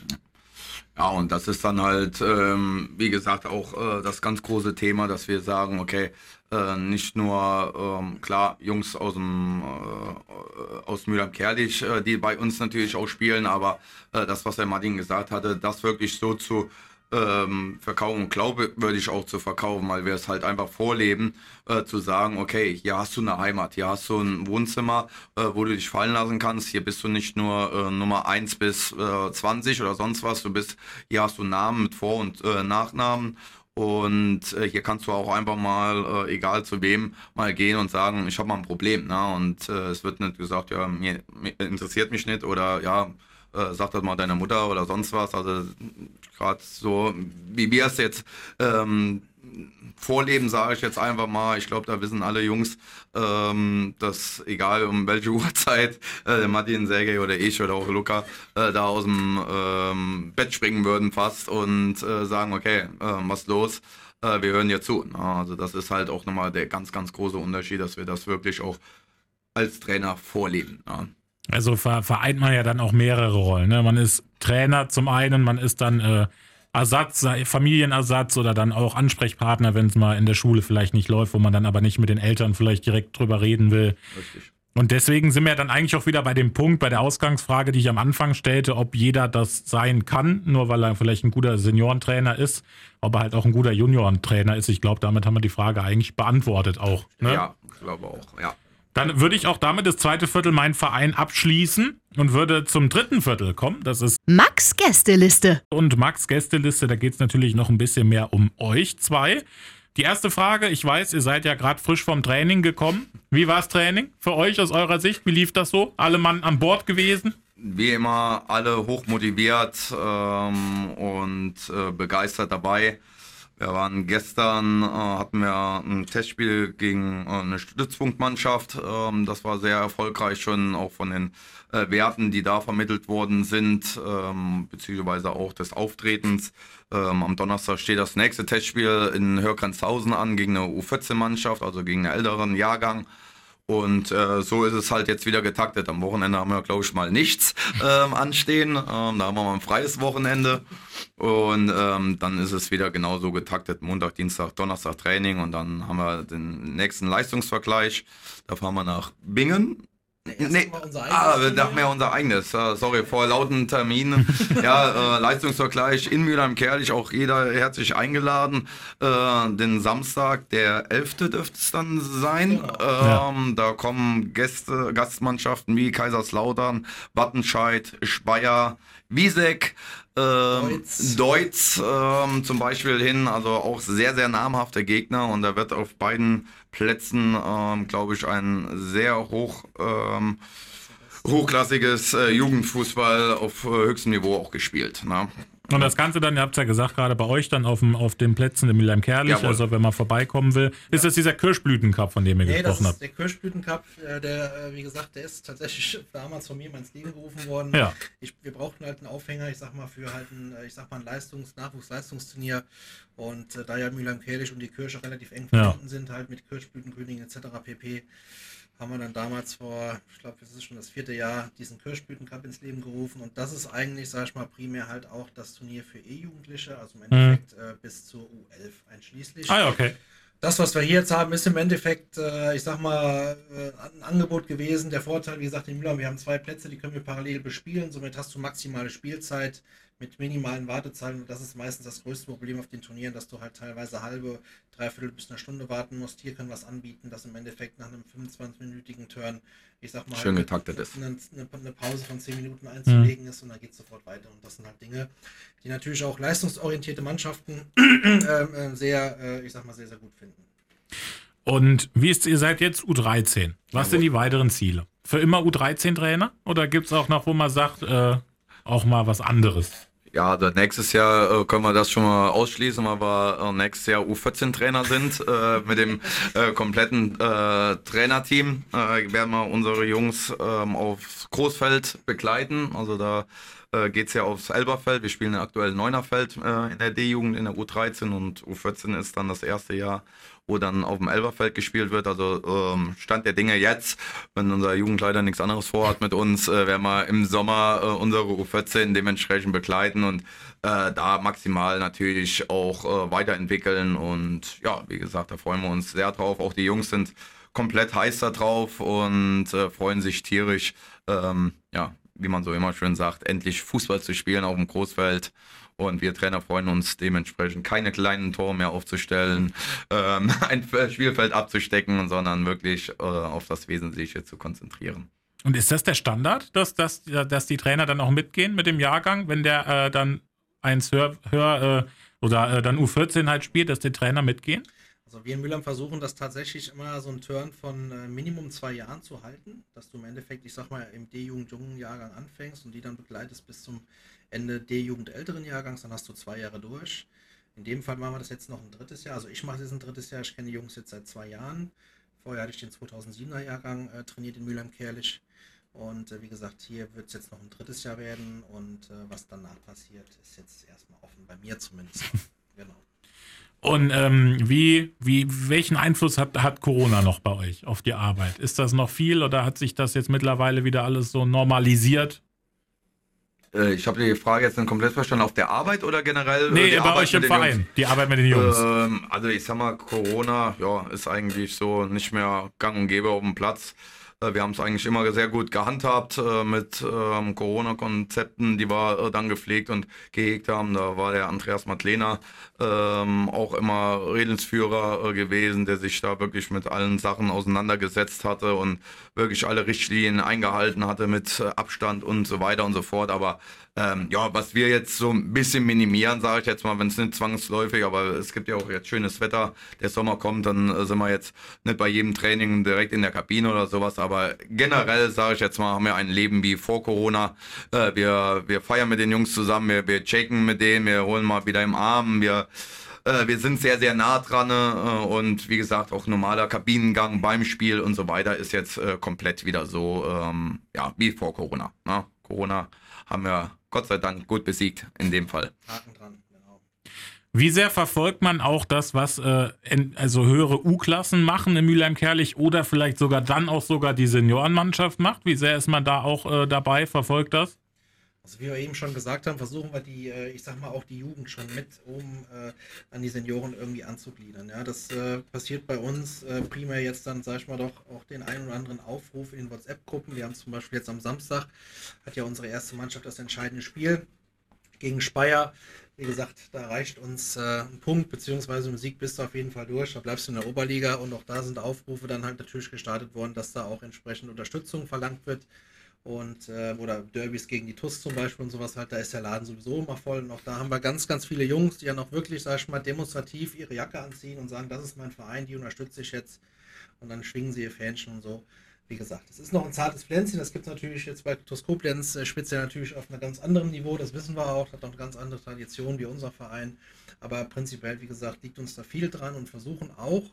Ja, und das ist dann halt, ähm, wie gesagt, auch äh, das ganz große Thema, dass wir sagen, okay, äh, nicht nur, ähm, klar, Jungs aus dem äh, aus Mülheim-Kerlich, äh, die bei uns natürlich auch spielen, aber äh, das, was der Martin gesagt hatte, das wirklich so zu ähm, verkaufen, würde ich auch zu verkaufen, weil wir es halt einfach vorleben, äh, zu sagen, okay, hier hast du eine Heimat, hier hast du ein Wohnzimmer, äh, wo du dich fallen lassen kannst, hier bist du nicht nur äh, Nummer 1 bis äh, 20 oder sonst was, du bist, hier hast du Namen mit Vor- und äh, Nachnamen und äh, hier kannst du auch einfach mal, äh, egal zu wem, mal gehen und sagen, ich habe mal ein Problem. Ne? Und äh, es wird nicht gesagt, ja, mir, mir interessiert mich nicht oder ja, äh, sag das mal deiner Mutter oder sonst was. Also gerade so, wie wir es jetzt ähm, vorleben, sage ich jetzt einfach mal. Ich glaube, da wissen alle Jungs, ähm, dass egal um welche Uhrzeit äh, Martin, Sergej oder ich oder auch Luca äh, da aus dem ähm, Bett springen würden fast und äh, sagen, okay, äh, was los? Äh, wir hören dir zu. Na, also das ist halt auch nochmal der ganz, ganz große Unterschied, dass wir das wirklich auch als Trainer vorleben. Ja. Also ver vereint man ja dann auch mehrere Rollen. Ne? Man ist Trainer zum einen, man ist dann äh, Ersatz, Familienersatz oder dann auch Ansprechpartner, wenn es mal in der Schule vielleicht nicht läuft, wo man dann aber nicht mit den Eltern vielleicht direkt drüber reden will. Richtig. Und deswegen sind wir dann eigentlich auch wieder bei dem Punkt, bei der Ausgangsfrage, die ich am Anfang stellte, ob jeder das sein kann, nur weil er vielleicht ein guter Seniorentrainer ist, ob er halt auch ein guter Juniorentrainer ist. Ich glaube, damit haben wir die Frage eigentlich beantwortet auch. Ne? Ja, ich glaube auch, ja. Dann würde ich auch damit das zweite Viertel meinen Verein abschließen und würde zum dritten Viertel kommen. Das ist Max Gästeliste. und Max Gästeliste. Da geht es natürlich noch ein bisschen mehr um euch zwei. Die erste Frage, ich weiß, ihr seid ja gerade frisch vom Training gekommen. Wie war das Training für euch aus eurer Sicht? Wie lief das so? Alle Mann an Bord gewesen? wie immer alle hoch motiviert ähm, und äh, begeistert dabei. Wir waren gestern, äh, hatten wir ein Testspiel gegen äh, eine Stützpunktmannschaft. Ähm, das war sehr erfolgreich schon, auch von den äh, Werten, die da vermittelt worden sind, ähm, beziehungsweise auch des Auftretens. Ähm, am Donnerstag steht das nächste Testspiel in Hörgrenzhausen an gegen eine U14-Mannschaft, also gegen einen älteren Jahrgang. Und äh, so ist es halt jetzt wieder getaktet. Am Wochenende haben wir, glaube ich, mal nichts ähm, anstehen. Ähm, da haben wir mal ein freies Wochenende. Und ähm, dann ist es wieder genauso getaktet. Montag, Dienstag, Donnerstag Training. Und dann haben wir den nächsten Leistungsvergleich. Da fahren wir nach Bingen. Nee, ah, eigenes wir dachten Turnier. ja unser eigenes. Sorry, vor lauten Terminen. ja, äh, Leistungsvergleich in Mülheim-Kerlich, auch jeder herzlich eingeladen. Äh, den Samstag, der 11. dürfte es dann sein. Ja. Ähm, Da kommen Gäste, Gastmannschaften wie Kaiserslautern, Wattenscheid, Speyer, Wiesek, ähm, Deutz. Ähm, zum Beispiel hin. Also auch sehr, sehr namhafte Gegner. Und da wird auf beiden Plätzen, ähm, glaube ich, ein sehr hoch, ähm, hochklassiges äh, Jugendfußball auf äh, höchstem Niveau auch gespielt. Ne? Und das Ganze dann, ihr habt es ja gesagt, gerade bei euch dann auf, dem, auf den Plätzen in Milheim Kerlich, Jawohl. also wenn man vorbeikommen will, ist das dieser Kirschblütencup, von dem ihr Nee, das gesprochen ist habt. der Kirschblütencup, äh, der, äh, wie gesagt, der ist tatsächlich damals von mir mal ins Leben gerufen worden. Ja. Ich, wir brauchten halt einen Aufhänger, ich sag mal, für halt ein, äh, ich sag mal, ein Leistungs-, Nachwuchsleistungsturnier. Und äh, da ja Mülheim-Kerlich und die Kirche relativ eng Ja. verbunden sind, halt mit Kirschblütenkönigen etc. pp., haben wir dann damals vor, ich glaube, das ist schon das vierte Jahr, diesen Kirschblütencup ins Leben gerufen. Und das ist eigentlich, sag ich mal, primär halt auch das Turnier für E-Jugendliche, also im Endeffekt äh, bis zur U11 einschließlich. Ah okay. Das, was wir hier jetzt haben, ist im Endeffekt, äh, ich sag mal, äh, ein Angebot gewesen. Der Vorteil, wie gesagt, in Mühlheim, wir haben zwei Plätze, die können wir parallel bespielen. Somit hast du maximale Spielzeit mit minimalen Wartezahlen. Und das ist meistens das größte Problem auf den Turnieren, dass du halt teilweise halbe, dreiviertel bis eine Stunde warten musst. Hier können wir es anbieten, dass im Endeffekt nach einem 25-minütigen Turn, ich sag mal, Schön eine- getaktet ist. Eine, eine, eine Pause von 10 Minuten einzulegen ist und dann geht es sofort weiter. Und das sind halt Dinge, die natürlich auch leistungsorientierte Mannschaften äh, sehr, äh, ich sag mal, sehr, sehr gut finden. Und wie ist, ihr seid jetzt U13. Was Jawohl. sind die weiteren Ziele? Für immer U13-Trainer? Oder gibt es auch noch, wo man sagt, äh, auch mal was anderes? Ja, also nächstes Jahr äh, können wir das schon mal ausschließen, weil wir äh, nächstes Jahr U14-Trainer sind. Äh, mit dem äh, kompletten äh, Trainerteam äh, werden wir unsere Jungs ähm, aufs Großfeld begleiten. Also da geht es ja aufs Elberfeld. Wir spielen aktuell Neunerfeld in der D-Jugend, in der U13 und U14 ist dann das erste Jahr, wo dann auf dem Elberfeld gespielt wird. Also ähm, Stand der Dinge jetzt, wenn unser Jugendleiter nichts anderes vorhat mit uns, äh, werden wir im Sommer äh, unsere U14 dementsprechend begleiten und äh, da maximal natürlich auch äh, weiterentwickeln. Und ja, wie gesagt, da freuen wir uns sehr drauf. Auch die Jungs sind komplett heiß da drauf und äh, freuen sich tierisch, ähm, ja, wie man so immer schön sagt, endlich Fußball zu spielen auf dem Großfeld. Und wir Trainer freuen uns dementsprechend, keine kleinen Tore mehr aufzustellen, ähm, ein Spielfeld abzustecken, sondern wirklich äh, auf das Wesentliche zu konzentrieren. Und ist das der Standard, dass, dass, dass die Trainer dann auch mitgehen mit dem Jahrgang, wenn der äh, dann eins höher, höher äh, oder äh, dann U14 halt spielt, dass die Trainer mitgehen? Also wir in Mülheim versuchen das tatsächlich immer so einen Turn von äh, Minimum zwei Jahren zu halten, dass du im Endeffekt, ich sag mal, im D-Jugend jungen Jahrgang anfängst und die dann begleitest bis zum Ende D-Jugend älteren Jahrgangs, dann hast du zwei Jahre durch. In dem Fall machen wir das jetzt noch ein drittes Jahr. Also ich mache das ein drittes Jahr, ich kenne die Jungs jetzt seit zwei Jahren. Vorher hatte ich den 2007er Jahrgang äh, trainiert in Mülheim-Kerlich. Und äh, wie gesagt, hier wird es jetzt noch ein drittes Jahr werden und äh, was danach passiert, ist jetzt erstmal offen, bei mir zumindest. genau. Und ähm, wie, wie, welchen Einfluss hat, hat Corona noch bei euch auf die Arbeit? Ist das noch viel oder hat sich das jetzt mittlerweile wieder alles so normalisiert? Äh, ich habe die Frage jetzt dann komplett verstanden, auf der Arbeit oder generell? äh, Nee, die bei Arbeit euch im Verein, Jungs? die Arbeit mit den Jungs. Ähm, also ich sag mal, Corona, ja, ist eigentlich so nicht mehr gang und gäbe auf dem Platz. Äh, Wir haben es eigentlich immer sehr gut gehandhabt äh, mit ähm, Corona-Konzepten, die wir äh, dann gepflegt und gehegt haben. Da war der Andreas Matlena ähm, auch immer Redensführer gewesen, der sich da wirklich mit allen Sachen auseinandergesetzt hatte und wirklich alle Richtlinien eingehalten hatte mit Abstand und so weiter und so fort. Aber ähm, ja, was wir jetzt so ein bisschen minimieren, sage ich jetzt mal, wenn es nicht zwangsläufig, aber es gibt ja auch jetzt schönes Wetter, der Sommer kommt, dann äh, sind wir jetzt nicht bei jedem Training direkt in der Kabine oder sowas, aber generell sage ich jetzt mal, haben wir ein Leben wie vor Corona. Äh, wir, wir feiern mit den Jungs zusammen, wir, wir checken mit denen, wir holen mal wieder im Arm, wir äh, wir sind sehr, sehr nah dran äh, und wie gesagt, auch normaler Kabinengang beim Spiel und so weiter ist jetzt komplett wieder so, ähm, ja, wie vor Corona. Ne? Corona haben wir Gott sei Dank gut besiegt in dem Fall. Haken dran, genau. Wie sehr verfolgt man auch das, was äh, in, also höhere U-Klassen machen in Mülheim-Kerlich oder vielleicht sogar dann auch sogar die Seniorenmannschaft macht? Wie sehr ist man da auch äh, dabei, verfolgt das? Also wie wir eben schon gesagt haben, versuchen wir die, äh, ich sag mal, auch die Jugend schon mit, um äh, an die Senioren irgendwie anzugliedern. Ja, das äh, passiert bei uns äh, primär jetzt dann, sag ich mal, doch auch den einen oder anderen Aufruf in WhatsApp-Gruppen. Wir haben zum Beispiel jetzt am Samstag, hat ja unsere erste Mannschaft das entscheidende Spiel gegen Speyer. Wie gesagt, da reicht uns äh, ein Punkt, beziehungsweise im Sieg bist du auf jeden Fall durch. Da bleibst du in der Oberliga und auch da sind Aufrufe dann halt natürlich gestartet worden, dass da auch entsprechend Unterstützung verlangt wird und äh, oder Derbys gegen die TUS zum Beispiel und sowas halt, da ist der Laden sowieso immer voll. Und auch da haben wir ganz, ganz viele Jungs, die ja noch wirklich, sag ich mal, demonstrativ ihre Jacke anziehen und sagen, das ist mein Verein, die unterstütze ich jetzt. Und dann schwingen sie ihr Fähnchen und so. Wie gesagt, es ist noch ein zartes Pflänzchen, das gibt es natürlich jetzt bei TUS Koblenz äh, speziell natürlich auf einem ganz anderen Niveau, das wissen wir auch, hat auch eine ganz andere Tradition wie unser Verein, aber prinzipiell, wie gesagt, liegt uns da viel dran und versuchen auch,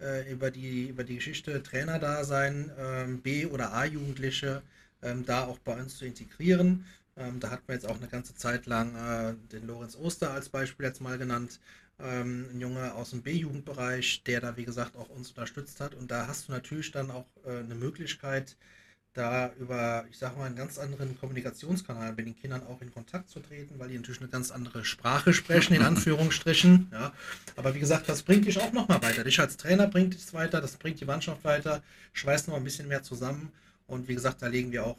äh, über, die, über die Geschichte Trainerdasein, ähm, B- oder A-Jugendliche, ähm, da auch bei uns zu integrieren. Ähm, da hat man jetzt auch eine ganze Zeit lang äh, den Lorenz Oster als Beispiel jetzt mal genannt. Ähm, ein Junge aus dem B-Jugendbereich, der da wie gesagt auch uns unterstützt hat. Und da hast du natürlich dann auch äh, eine Möglichkeit, da über, ich sag mal, einen ganz anderen Kommunikationskanal mit den Kindern auch in Kontakt zu treten, weil die natürlich eine ganz andere Sprache sprechen, in Anführungsstrichen. Ja. Aber wie gesagt, das bringt dich auch nochmal weiter. Dich als Trainer bringt es weiter, das bringt die Mannschaft weiter, schweißt noch ein bisschen mehr zusammen. Und wie gesagt, da legen wir auch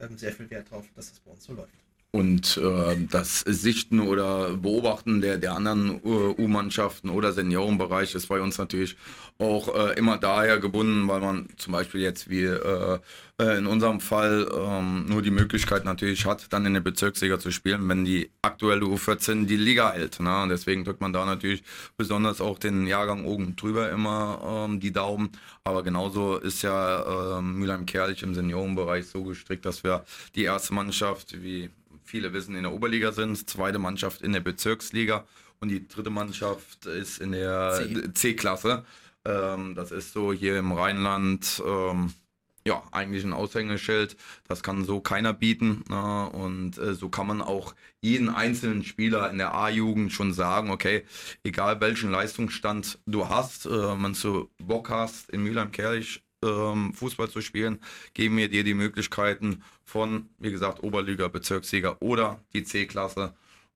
ähm, sehr viel Wert drauf, dass das bei uns so läuft. Und äh, das Sichten oder Beobachten der, der anderen äh, U-Mannschaften oder Seniorenbereich ist bei uns natürlich auch äh, immer daher gebunden, weil man zum Beispiel jetzt wie äh, äh, in unserem Fall ähm, nur die Möglichkeit natürlich hat, dann in der Bezirksliga zu spielen, wenn die aktuelle U14 die Liga hält. Ne? Und deswegen drückt man da natürlich besonders auch den Jahrgang oben drüber immer ähm, die Daumen. Aber genauso ist ja ähm, Mülheim-Kerlich im Seniorenbereich so gestrickt, dass wir die erste Mannschaft, wie viele wissen, in der Oberliga sind, zweite Mannschaft in der Bezirksliga und die dritte Mannschaft ist in der C-Klasse. Ähm, das ist so hier im Rheinland ähm, ja, eigentlich ein Aushängeschild. Das kann so keiner bieten. Ne? Und äh, so kann man auch jeden einzelnen Spieler in der A-Jugend schon sagen, okay, egal welchen Leistungsstand du hast, äh, wenn du Bock hast, in Mülheim-Kerlich Fußball zu spielen, geben wir dir die Möglichkeiten von, wie gesagt, Oberliga, Bezirksliga oder die C-Klasse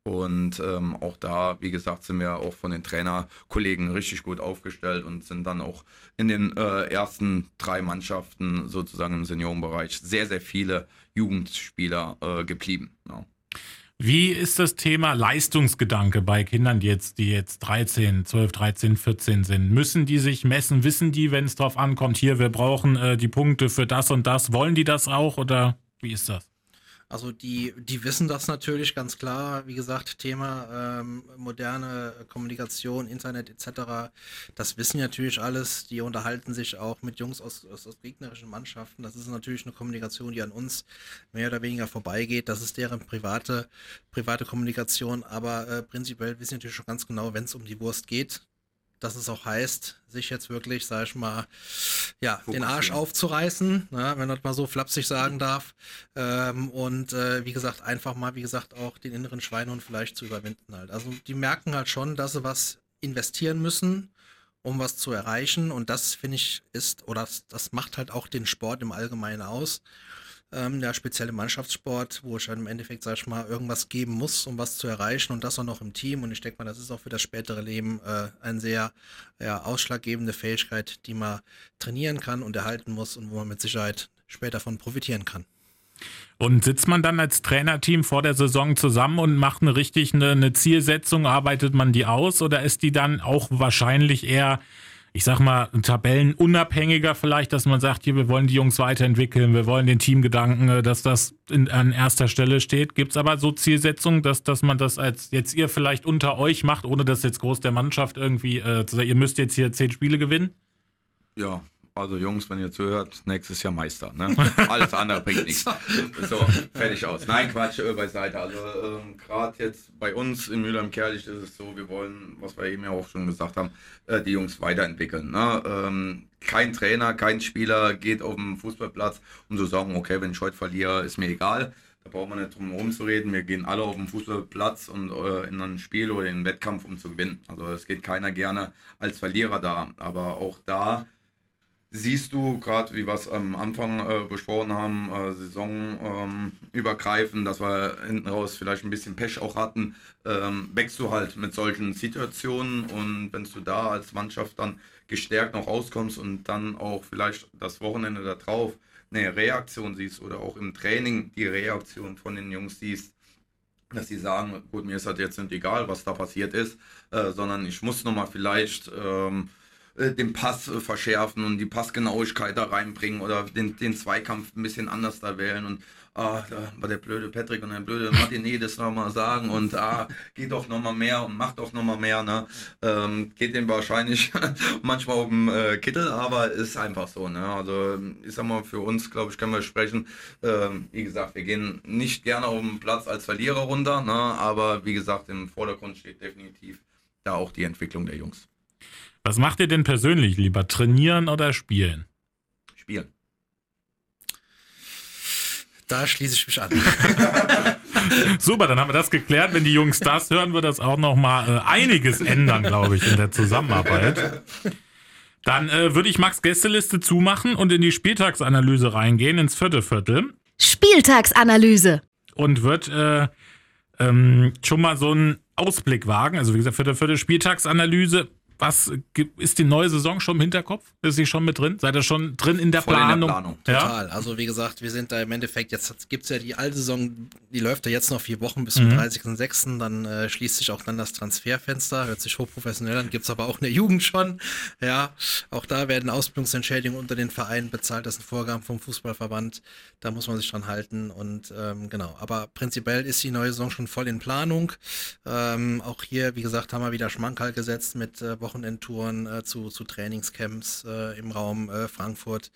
und ähm, auch da, wie gesagt, sind wir auch von den Trainerkollegen richtig gut aufgestellt und sind dann auch in den äh, ersten drei Mannschaften sozusagen im Seniorenbereich sehr, sehr viele Jugendspieler äh, geblieben. Ja. Wie ist das Thema Leistungsgedanke bei Kindern, die jetzt, die jetzt 13, 12, 13, 14 sind? Müssen die sich messen? Wissen die, wenn es drauf ankommt, hier, wir brauchen äh, die Punkte für das und das? Wollen die das auch oder wie ist das? Also die, die wissen das natürlich ganz klar. Wie gesagt, Thema ähm, moderne Kommunikation, Internet etc. Das wissen natürlich alles. Die unterhalten sich auch mit Jungs aus, aus, aus gegnerischen Mannschaften. Das ist natürlich eine Kommunikation, die an uns mehr oder weniger vorbeigeht. Das ist deren private, private Kommunikation. Aber äh, prinzipiell wissen natürlich schon ganz genau, wenn es um die Wurst geht, dass es auch heißt, sich jetzt wirklich, sag ich mal, ja, den Arsch aufzureißen, ne, wenn man das mal so flapsig sagen darf. Ähm, und äh, wie gesagt, einfach mal, wie gesagt, auch den inneren Schweinehund vielleicht zu überwinden halt. Also die merken halt schon, dass sie was investieren müssen, um was zu erreichen. Und das, finde ich, ist, oder das, das macht halt auch den Sport im Allgemeinen aus ähm, der spezielle Mannschaftssport, wo ich halt im Endeffekt, sag ich mal, irgendwas geben muss, um was zu erreichen und das auch noch im Team. Und ich denke mal, das ist auch für das spätere Leben äh, eine sehr ja, ausschlaggebende Fähigkeit, die man trainieren kann und erhalten muss und wo man mit Sicherheit später davon profitieren kann. Und sitzt man dann als Trainerteam vor der Saison zusammen und macht eine richtig eine, eine Zielsetzung, arbeitet man die aus oder ist die dann auch wahrscheinlich eher ich sag mal, tabellenunabhängiger vielleicht, dass man sagt, hier, wir wollen die Jungs weiterentwickeln, wir wollen den Teamgedanken, äh, dass das in, an erster Stelle steht. Gibt es aber so Zielsetzungen, dass, dass man das als jetzt ihr vielleicht unter euch macht, ohne dass jetzt groß der Mannschaft irgendwie, äh, ihr müsst jetzt hier zehn Spiele gewinnen? Ja, also Jungs, wenn ihr zuhört, nächstes Jahr Meister. Ne? Alles andere bringt nichts. So, fertig aus. Nein, Quatsch, äh, beiseite. Also ähm, gerade jetzt bei uns in Mülheim-Kerlich ist es so, wir wollen, was wir eben ja auch schon gesagt haben, äh, die Jungs weiterentwickeln. Ne? Ähm, kein Trainer, kein Spieler geht auf den Fußballplatz, um zu sagen, okay, wenn ich heute verliere, ist mir egal. Da braucht man nicht drum herum zu reden. Wir gehen alle auf den Fußballplatz und äh, in ein Spiel oder in einen Wettkampf, um zu gewinnen. Also es geht keiner gerne als Verlierer da. Aber auch da siehst du, gerade wie wir es am Anfang äh, besprochen haben, äh, saisonübergreifend, ähm, dass wir hinten raus vielleicht ein bisschen Pech auch hatten, ähm, wächst du halt mit solchen Situationen und wenn du da als Mannschaft dann gestärkt noch rauskommst und dann auch vielleicht das Wochenende darauf eine Reaktion siehst oder auch im Training die Reaktion von den Jungs siehst, dass sie sagen, gut, mir ist das jetzt nicht egal, was da passiert ist, äh, sondern ich muss nochmal vielleicht ähm, äh, den Pass äh, verschärfen und die Passgenauigkeit da reinbringen oder den, den Zweikampf ein bisschen anders da wählen und ah, da war der blöde Patrick und der blöde Martinet das nochmal sagen und ah, geht doch nochmal mehr und macht doch nochmal mehr, ne? Ähm, geht dem wahrscheinlich manchmal auf den äh, Kittel, aber ist einfach so, ne? Also ich sag mal, für uns, glaube ich, können wir sprechen. Ähm, wie gesagt, wir gehen nicht gerne auf den Platz als Verlierer runter, ne? Aber wie gesagt, im Vordergrund steht definitiv da auch die Entwicklung der Jungs. Was macht ihr denn persönlich lieber? Trainieren oder spielen? Spielen. Da schließe ich mich an. Super, dann haben wir das geklärt. Wenn die Jungs das hören, wird das auch noch mal äh, einiges ändern, glaube ich, in der Zusammenarbeit. Dann äh, würde ich Max Gästeliste zumachen und in die Spieltagsanalyse reingehen, ins vierte Viertel. Spieltagsanalyse. Und wird äh, ähm, schon mal so einen Ausblick wagen. Also wie gesagt, vierte Viertel Spieltagsanalyse was ist die neue Saison schon im Hinterkopf? Ist sie schon mit drin? Seid ihr schon drin in der Voll Planung? In der Planung. Total. Ja? Also wie gesagt, wir sind da im Endeffekt, jetzt gibt es ja die alte Saison, die läuft ja jetzt noch vier Wochen bis zum mhm. 30.06. Dann äh, schließt sich auch dann das Transferfenster, hört sich hochprofessionell an, gibt es aber auch in der Jugend schon. Ja, auch da werden Ausbildungsentschädigungen unter den Vereinen bezahlt, das sind Vorgaben vom Fußballverband, da muss man sich dran halten und ähm, genau. Aber prinzipiell ist die neue Saison schon voll in Planung. Ähm, auch hier, wie gesagt, haben wir wieder Schmankerl gesetzt mit äh, Wochenendtouren äh, zu, zu Trainingscamps äh, im Raum äh, Frankfurt,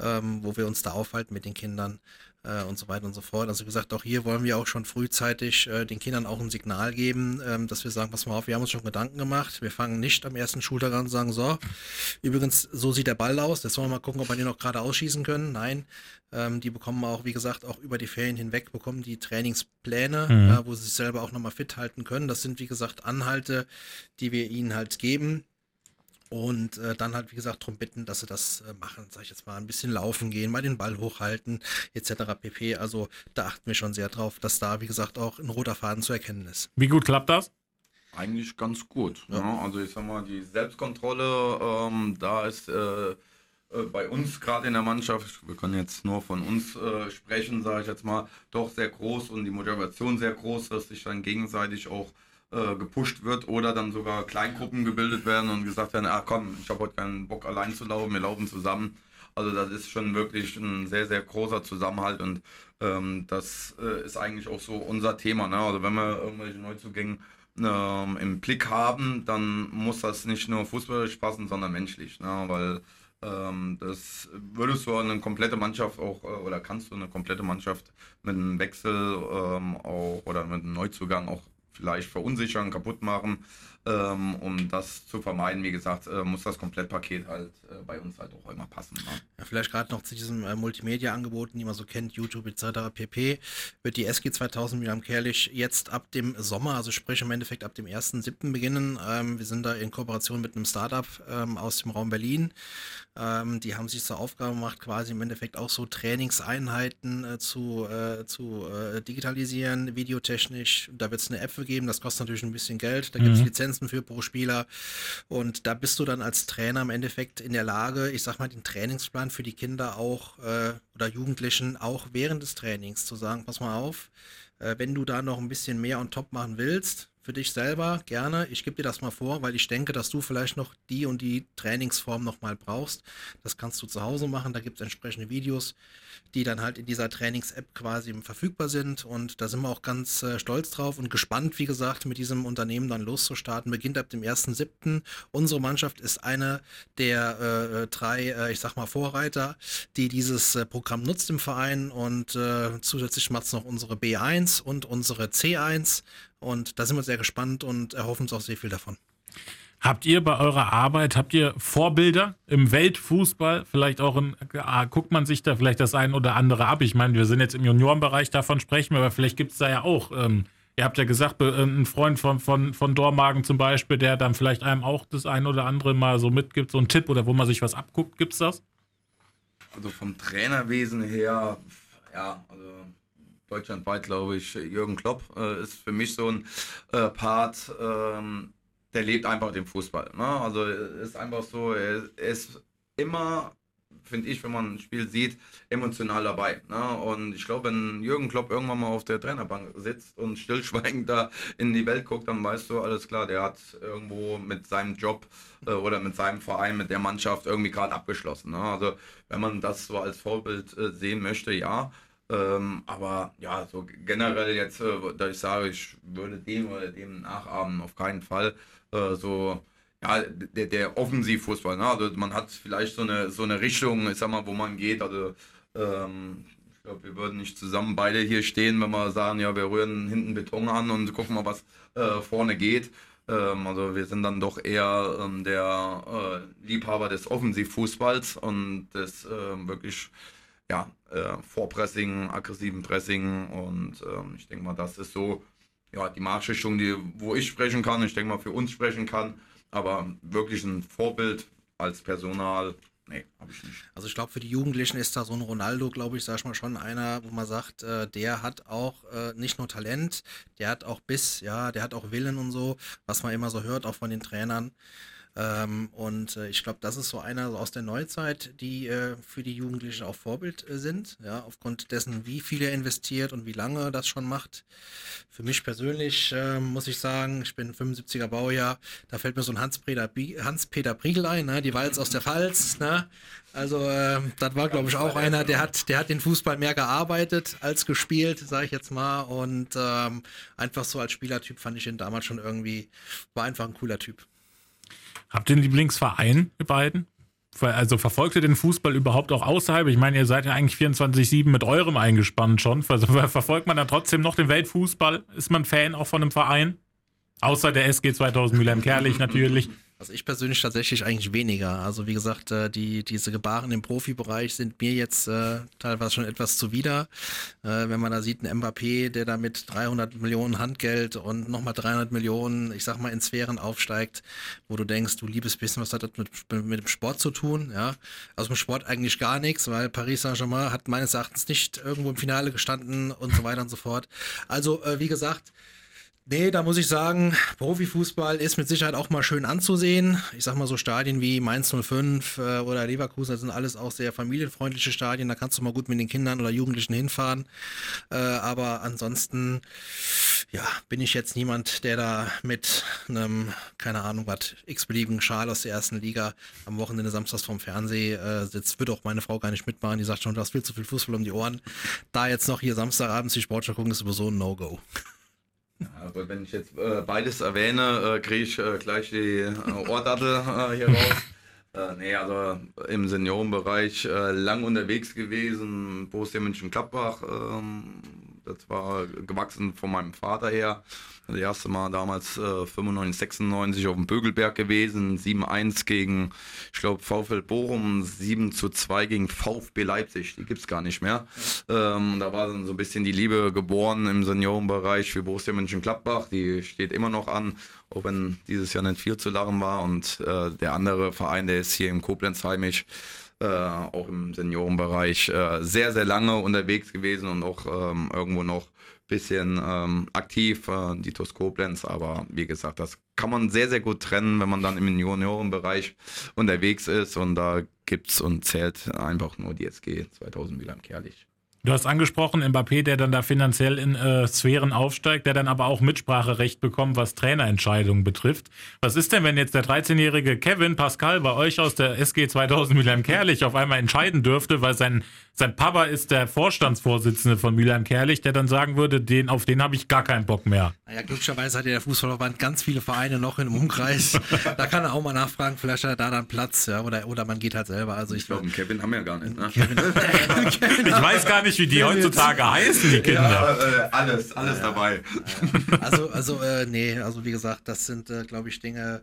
ähm, wo wir uns da aufhalten mit den Kindern. Äh, und so weiter und so fort. Also wie gesagt, auch hier wollen wir auch schon frühzeitig äh, den Kindern auch ein Signal geben, ähm, dass wir sagen, pass mal auf, wir haben uns schon Gedanken gemacht. Wir fangen nicht am ersten Schultag an und sagen, so, übrigens, so sieht der Ball aus. Jetzt wollen wir mal gucken, ob wir den noch gerade ausschießen können. Nein, ähm, die bekommen auch, wie gesagt, auch über die Ferien hinweg, bekommen die Trainingspläne, Mhm. ja, wo sie sich selber auch nochmal fit halten können. Das sind, wie gesagt, Anhalte, die wir ihnen halt geben. Und äh, dann halt, wie gesagt, darum bitten, dass sie das äh, machen, sag ich jetzt mal, ein bisschen laufen gehen, mal den Ball hochhalten, etc. pp. Also da achten wir schon sehr drauf, dass da, wie gesagt, auch ein roter Faden zu erkennen ist. Wie gut klappt das? Eigentlich ganz gut. Ja. Ne? Also ich sag mal, die Selbstkontrolle, ähm, da ist äh, äh, bei uns gerade in der Mannschaft, wir können jetzt nur von uns äh, sprechen, sage ich jetzt mal, doch sehr groß und die Motivation sehr groß, dass sich dann gegenseitig auch äh, gepusht wird oder dann sogar Kleingruppen gebildet werden und gesagt werden, ah komm, ich habe heute keinen Bock allein zu laufen, wir laufen zusammen. Also das ist schon wirklich ein sehr, sehr großer Zusammenhalt und ähm, das äh, ist eigentlich auch so unser Thema. Ne? Also wenn wir irgendwelche Neuzugänge ähm, im Blick haben, dann muss das nicht nur fußballisch passen, sondern menschlich. Ne? Weil ähm, das würdest du eine komplette Mannschaft auch, äh, oder kannst du eine komplette Mannschaft mit einem Wechsel ähm, auch oder mit einem Neuzugang auch vielleicht verunsichern, kaputt machen. Ähm, um das zu vermeiden, wie gesagt, äh, muss das Komplettpaket halt äh, bei uns halt auch immer passen. Ne? Ja, vielleicht gerade noch zu diesen äh, Multimedia-Angeboten, die man so kennt, YouTube etc. pp. wird die SG 2000 mit am Kerlich jetzt ab dem Sommer, also sprich im Endeffekt ab dem 1.7. beginnen. Ähm, wir sind da in Kooperation mit einem Startup ähm, aus dem Raum Berlin. Ähm, die haben sich zur Aufgabe gemacht, quasi im Endeffekt auch so Trainingseinheiten äh, zu, äh, zu äh, digitalisieren, videotechnisch. Da wird es eine App für geben, das kostet natürlich ein bisschen Geld. Da gibt es Mhm. Lizenzen für pro Spieler. Und da bist du dann als Trainer im Endeffekt in der Lage, ich sag mal, den Trainingsplan für die Kinder auch äh, oder Jugendlichen auch während des Trainings zu sagen, pass mal auf, äh, wenn du da noch ein bisschen mehr on top machen willst, für dich selber gerne, ich gebe dir das mal vor, weil ich denke, dass du vielleicht noch die und die Trainingsform nochmal brauchst. Das kannst du zu Hause machen, da gibt es entsprechende Videos, die dann halt in dieser Trainings-App quasi verfügbar sind und da sind wir auch ganz äh, stolz drauf und gespannt, wie gesagt, mit diesem Unternehmen dann loszustarten. Beginnt ab dem 1.7. Unsere Mannschaft ist eine der äh, drei, äh, ich sag mal, Vorreiter, die dieses äh, Programm nutzt im Verein und äh, zusätzlich macht es noch unsere B1 und unsere C1 und da sind wir sehr gespannt und erhoffen uns auch sehr viel davon. Habt ihr bei eurer Arbeit, habt ihr Vorbilder im Weltfußball? Vielleicht auch in, ah, guckt man sich da vielleicht das ein oder andere ab? Ich meine, wir sind jetzt im Juniorenbereich, davon sprechen wir, aber vielleicht gibt es da ja auch, ähm, ihr habt ja gesagt, äh, ein Freund von, von, von Dormagen zum Beispiel, der dann vielleicht einem auch das ein oder andere mal so mitgibt, so einen Tipp oder wo man sich was abguckt, gibt's das? Also vom Trainerwesen her, ja, also deutschlandweit glaube ich, Jürgen Klopp äh, ist für mich so ein äh, Part, ähm, der lebt einfach den Fußball. Ne? Also er ist einfach so, er, er ist immer, finde ich, wenn man ein Spiel sieht, emotional dabei. Ne? Und ich glaube, wenn Jürgen Klopp irgendwann mal auf der Trainerbank sitzt und stillschweigend da in die Welt guckt, dann weißt du, alles klar, der hat irgendwo mit seinem Job äh, oder mit seinem Verein, mit der Mannschaft irgendwie gerade abgeschlossen. Ne? Also wenn man das so als Vorbild äh, sehen möchte, ja. Ähm, aber ja, so generell jetzt, äh, da ich sage, ich würde dem oder dem nachahmen, auf keinen Fall. Äh, so, ja, der, der Offensivfußball, ne? Also man hat vielleicht so eine, so eine Richtung, ich sag mal, wo man geht. Also ähm, ich glaube, wir würden nicht zusammen beide hier stehen, wenn wir sagen, ja, wir rühren hinten Beton an und gucken mal, was äh, vorne geht. Ähm, also wir sind dann doch eher ähm, der äh, Liebhaber des Offensivfußballs und des ähm, wirklich ja, äh, Vorpressing, aggressiven Pressing und ähm, ich denke mal, das ist so ja, die Marschrichtung, die, wo ich sprechen kann, ich denke mal, für uns sprechen kann, aber wirklich ein Vorbild als Personal, nee, habe ich nicht. Also ich glaube, für die Jugendlichen ist da so ein Ronaldo, glaube ich, sag ich mal, schon einer, wo man sagt, äh, der hat auch äh, nicht nur Talent, der hat auch Biss, ja, der hat auch Willen und so, was man immer so hört, auch von den Trainern. Ähm, und äh, ich glaube, das ist so einer aus der Neuzeit, die äh, für die Jugendlichen auch Vorbild äh, sind, ja, aufgrund dessen, wie viel er investiert und wie lange er das schon macht. Für mich persönlich äh, muss ich sagen, ich bin 75er Baujahr, da fällt mir so ein Hans-Peter Hans-Peter Priegel ein, ne? die Walz aus der Pfalz, ne? Also äh, das war, glaube ich, auch einer, der hat, der hat den Fußball mehr gearbeitet als gespielt, sage ich jetzt mal. Und ähm, einfach so als Spielertyp fand ich ihn damals schon irgendwie, war einfach ein cooler Typ. Habt ihr einen Lieblingsverein, ihr beiden? Also verfolgt ihr den Fußball überhaupt auch außerhalb? Ich meine, ihr seid ja eigentlich 24-7 mit eurem eingespannt schon. Verfolgt man dann trotzdem noch den Weltfußball? Ist man Fan auch von einem Verein? Außer der SG 2000 Mülheim-Kerlich natürlich. Also ich persönlich tatsächlich eigentlich weniger. Also wie gesagt, äh, die, diese Gebaren im Profibereich sind mir jetzt äh, teilweise schon etwas zuwider. Äh, wenn man da sieht, ein Mbappé, der da mit 300 Millionen Handgeld und nochmal 300 Millionen, ich sag mal, in Sphären aufsteigt, wo du denkst, du liebes bisschen, was hat das mit, mit dem Sport zu tun? Ja, aus dem Sport eigentlich gar nichts, weil Paris Saint-Germain hat meines Erachtens nicht irgendwo im Finale gestanden und so weiter und so fort. Also äh, wie gesagt, Nee, da muss ich sagen, Profifußball ist mit Sicherheit auch mal schön anzusehen. Ich sag mal so Stadien wie Mainz 05 äh, oder Leverkusen, das sind alles auch sehr familienfreundliche Stadien. Da kannst du mal gut mit den Kindern oder Jugendlichen hinfahren. Äh, aber ansonsten, ja, bin ich jetzt niemand, der da mit einem, keine Ahnung was, x-beliebigen Schal aus der ersten Liga am Wochenende samstags vorm Fernseher äh, sitzt. Würde auch meine Frau gar nicht mitmachen. Die sagt schon, du hast viel zu viel Fußball um die Ohren. Da jetzt noch hier Samstagabends die Sportschau gucken, ist sowieso ein No-Go. aber wenn ich jetzt äh, beides erwähne, äh, kriege ich äh, gleich die äh, Ohrdattel äh, hier raus. Äh, nee, also im Seniorenbereich äh, lang unterwegs gewesen, Borussia München-Klappbach, ähm, das war gewachsen von meinem Vater her. Das erste Mal damals äh, 95, 96 auf dem Bögelberg gewesen. 7-1 gegen, ich glaube, VfL Bochum, 7 zu 2 gegen VfB Leipzig. Die gibt es gar nicht mehr. Ähm, da war dann so ein bisschen die Liebe geboren im Seniorenbereich für Borussia Mönchengladbach. Die steht immer noch an, auch wenn dieses Jahr nicht viel zu lachen war. Und äh, der andere Verein, der ist hier im Koblenz heimisch äh, auch im Seniorenbereich äh, sehr, sehr lange unterwegs gewesen und auch ähm, irgendwo noch ein bisschen ähm, aktiv, äh, die Koblenz. Aber wie gesagt, das kann man sehr, sehr gut trennen, wenn man dann im Juniorenbereich unterwegs ist. Und da gibt es und zählt einfach nur die SG 2000 Mülheim Kerlich. Du hast angesprochen, Mbappé, der dann da finanziell in äh, Sphären aufsteigt, der dann aber auch Mitspracherecht bekommt, was Trainerentscheidungen betrifft. Was ist denn, wenn jetzt der 13-jährige Kevin Pascal bei euch aus der SG 2000 Mülheim Kerlich auf einmal entscheiden dürfte, weil sein, sein Papa ist der Vorstandsvorsitzende von Mülheim Kerlich, der dann sagen würde, den, auf den habe ich gar keinen Bock mehr. Naja, glücklicherweise hat ja der Fußballverband ganz viele Vereine noch im Umkreis. da kann er auch mal nachfragen, vielleicht hat er da dann Platz, ja, oder, oder man geht halt selber. Also ich, ich glaube, Kevin haben wir ja gar nicht. Ne? Kevin, ich weiß gar nicht, wie die heutzutage heißen, die Kinder. Ja, äh, alles, alles ja, dabei. Also, also, äh, nee, also wie gesagt, das sind, äh, glaube ich, Dinge,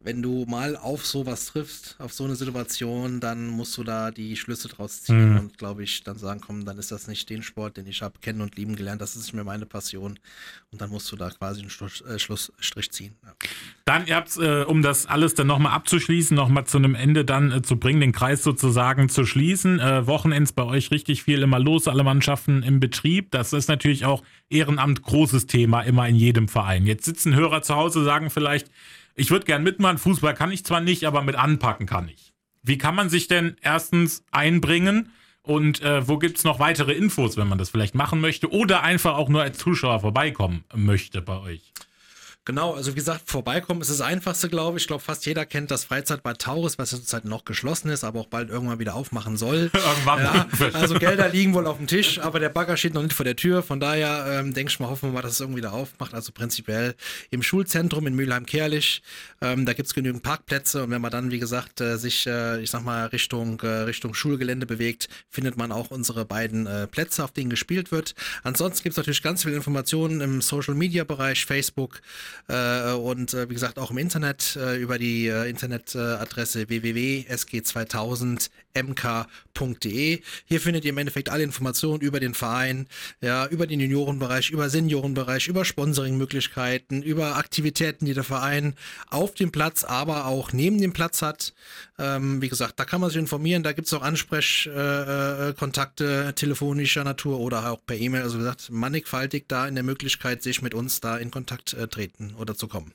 wenn du mal auf sowas triffst, auf so eine Situation, dann musst du da die Schlüsse draus ziehen mhm. und glaube ich dann sagen, komm, dann ist das nicht den Sport, den ich habe kennen und lieben gelernt, das ist nicht mehr meine Passion und dann musst du da quasi einen Schluss, äh, Schlussstrich ziehen. Ja. Dann, ihr habt äh, um das alles dann nochmal abzuschließen, nochmal zu einem Ende dann äh, zu bringen, den Kreis sozusagen zu schließen. Äh, Wochenends bei euch richtig viel immer los, alle Mannschaften im Betrieb. Das ist natürlich auch Ehrenamt großes Thema immer in jedem Verein. Jetzt sitzen Hörer zu Hause, sagen vielleicht, ich würde gern mitmachen, Fußball kann ich zwar nicht, aber mit anpacken kann ich. Wie kann man sich denn erstens einbringen und äh, wo gibt es noch weitere Infos, wenn man das vielleicht machen möchte oder einfach auch nur als Zuschauer vorbeikommen möchte bei euch? Genau, also wie gesagt, vorbeikommen ist das Einfachste, glaube ich. Ich glaube, fast jeder kennt das Freizeitbad Taurus, was zurzeit noch geschlossen ist, aber auch bald irgendwann wieder aufmachen soll. irgendwann. Ja, also Gelder liegen wohl auf dem Tisch, aber der Bagger steht noch nicht vor der Tür. Von daher ähm, denke ich mal, hoffen wir mal, dass es irgendwie wieder aufmacht. Also prinzipiell im Schulzentrum in Mülheim-Kerlich. Ähm, da gibt es genügend Parkplätze und wenn man dann, wie gesagt, äh, sich, äh, ich sag mal, Richtung, äh, Richtung Schulgelände bewegt, findet man auch unsere beiden äh, Plätze, auf denen gespielt wird. Ansonsten gibt es natürlich ganz viele Informationen im Social-Media-Bereich, Facebook, und äh, wie gesagt auch im Internet äh, über die äh, Internetadresse www.sg2000mk.de. Hier findet ihr im Endeffekt alle Informationen über den Verein, ja, über den Juniorenbereich, über Seniorenbereich, über Sponsoringmöglichkeiten, über Aktivitäten, die der Verein auf dem Platz, aber auch neben dem Platz hat. Ähm, wie gesagt, da kann man sich informieren, da gibt es auch Ansprechkontakte äh, äh telefonischer Natur oder auch per E-Mail. Also wie gesagt, mannigfaltig da in der Möglichkeit, sich mit uns da in Kontakt äh, treten oder zu kommen.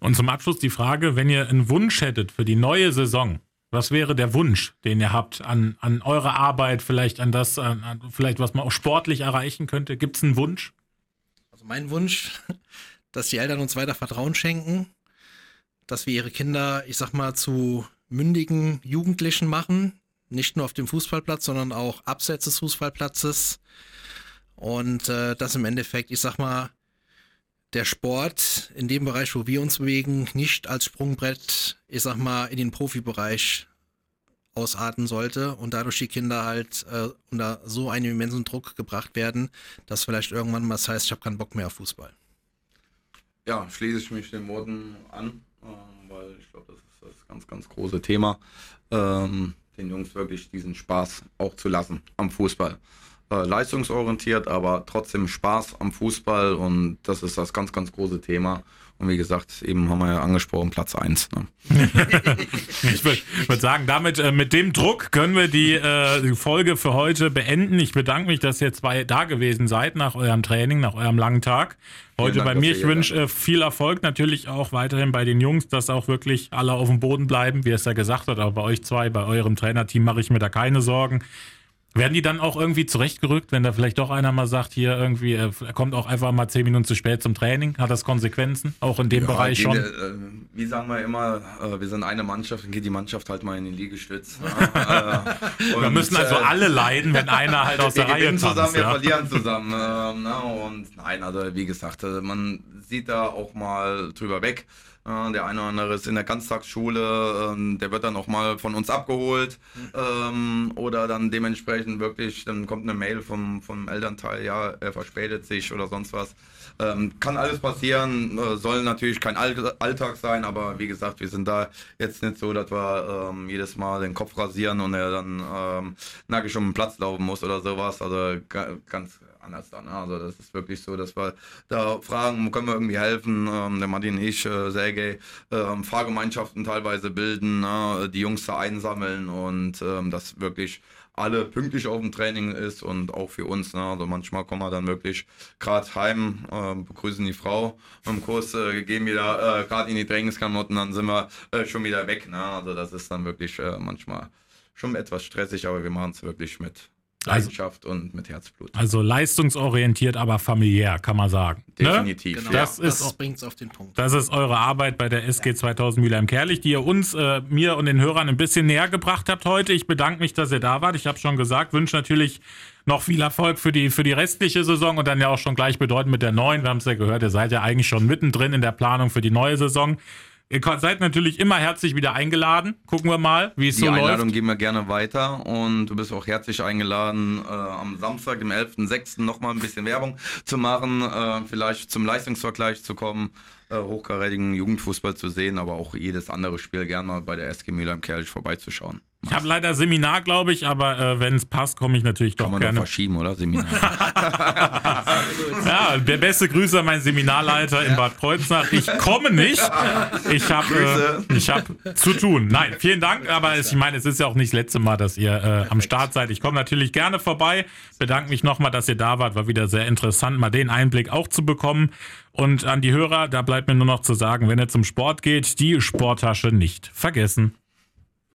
Und zum Abschluss die Frage, wenn ihr einen Wunsch hättet für die neue Saison, was wäre der Wunsch, den ihr habt an, an eure Arbeit, vielleicht an das, an, an vielleicht was man auch sportlich erreichen könnte? Gibt es einen Wunsch? Also mein Wunsch, dass die Eltern uns weiter Vertrauen schenken, dass wir ihre Kinder, ich sag mal, zu mündigen Jugendlichen machen, nicht nur auf dem Fußballplatz, sondern auch abseits des Fußballplatzes. Und äh, dass im Endeffekt, ich sag mal, der Sport in dem Bereich, wo wir uns bewegen, nicht als Sprungbrett, ich sag mal, in den Profibereich ausarten sollte und dadurch die Kinder halt äh, unter so einen immensen Druck gebracht werden, dass vielleicht irgendwann mal das heißt, ich habe keinen Bock mehr auf Fußball. Ja, schließe ich mich den Worten an, ähm, weil ich glaube, das ist das ganz, ganz große Thema, ähm, den Jungs wirklich diesen Spaß auch zu lassen am Fußball. Äh, leistungsorientiert, aber trotzdem Spaß am Fußball und das ist das ganz, ganz große Thema. Und wie gesagt, eben haben wir ja angesprochen, Platz 1. Ne? ich würde würd sagen, damit äh, mit dem Druck können wir die, äh, die Folge für heute beenden. Ich bedanke mich, dass ihr zwei da gewesen seid nach eurem Training, nach eurem langen Tag. Heute Dank, bei mir. Ich wünsche äh, viel Erfolg natürlich auch weiterhin bei den Jungs, dass auch wirklich alle auf dem Boden bleiben, wie es ja gesagt hat. Aber bei euch zwei, bei eurem Trainerteam mache ich mir da keine Sorgen. Werden die dann auch irgendwie zurechtgerückt, wenn da vielleicht doch einer mal sagt, hier irgendwie, er kommt auch einfach mal zehn Minuten zu spät zum Training? Hat das Konsequenzen? Auch in dem ja, Bereich schon? äh, wie sagen wir immer, äh, wir sind eine Mannschaft, dann geht die Mannschaft halt mal in den Liegestütz. äh, wir müssen also äh, alle leiden, wenn einer halt aus der Reihe tanzt. zusammen, ja? wir verlieren zusammen. Ähm, na, und nein, also wie gesagt, äh, man sieht da auch mal drüber weg. Der eine oder andere ist in der Ganztagsschule, ähm, der wird dann auch mal von uns abgeholt ähm, oder dann dementsprechend wirklich, dann kommt eine Mail vom, vom Elternteil, ja, er verspätet sich oder sonst was. Ähm, kann alles passieren, äh, soll natürlich kein Alltag sein, aber wie gesagt, wir sind da jetzt nicht so, dass wir ähm, jedes Mal den Kopf rasieren und er dann ähm, nackig um den Platz laufen muss oder sowas. Also ganz anders dann. Also das ist wirklich so, dass wir da fragen, können wir irgendwie helfen? Ähm, der Martin ich, äh, Sergej, äh, Fahrgemeinschaften teilweise bilden, äh, die Jungs da einsammeln und ähm, das wirklich alle pünktlich auf dem Training ist und auch für uns. Ne? Also manchmal kommen wir dann wirklich gerade heim, äh, begrüßen die Frau im Kurs, äh, gehen wieder äh, gerade in die Trainingsklamotten, dann sind wir äh, schon wieder weg. Ne? Also das ist dann wirklich äh, manchmal schon etwas stressig, aber wir machen es wirklich mit Leidenschaft also, und mit Herzblut. Also leistungsorientiert, aber familiär, kann man sagen. Ne? Definitiv. Ne? Genau, das, das bringt es auf den Punkt. Das ist eure Arbeit bei der SG 2000 Mülheim-Kerlich, die ihr uns, äh, mir und den Hörern ein bisschen näher gebracht habt heute. Ich bedanke mich, dass ihr da wart. Ich habe schon gesagt, wünsche natürlich noch viel Erfolg für die, für die restliche Saison und dann ja auch schon gleich bedeutend mit der neuen. Wir haben es ja gehört, ihr seid ja eigentlich schon mittendrin in der Planung für die neue Saison. Ihr seid natürlich immer herzlich wieder eingeladen. Gucken wir mal, wie es Die so läuft. Die Einladung geben wir gerne weiter und du bist auch herzlich eingeladen, äh, am Samstag, dem 11.06. nochmal ein bisschen Werbung zu machen, äh, vielleicht zum Leistungsvergleich zu kommen, äh, hochkarätigen Jugendfußball zu sehen, aber auch jedes andere Spiel gerne mal bei der SG Müller im Kerlich vorbeizuschauen. Ich habe leider Seminar, glaube ich, aber äh, wenn es passt, komme ich natürlich doch Kann man gerne. Doch verschieben, oder? Seminar. ja, der beste Grüße an meinen Seminarleiter ja. in Bad Kreuznach. Ich komme nicht. Ich habe äh, hab zu tun. Nein, vielen Dank. Aber ich meine, es ist ja auch nicht das letzte Mal, dass ihr äh, am Start seid. Ich komme natürlich gerne vorbei. Bedanke mich nochmal, dass ihr da wart. War wieder sehr interessant, mal den Einblick auch zu bekommen. Und an die Hörer, da bleibt mir nur noch zu sagen, wenn ihr zum Sport geht, die Sporttasche nicht vergessen.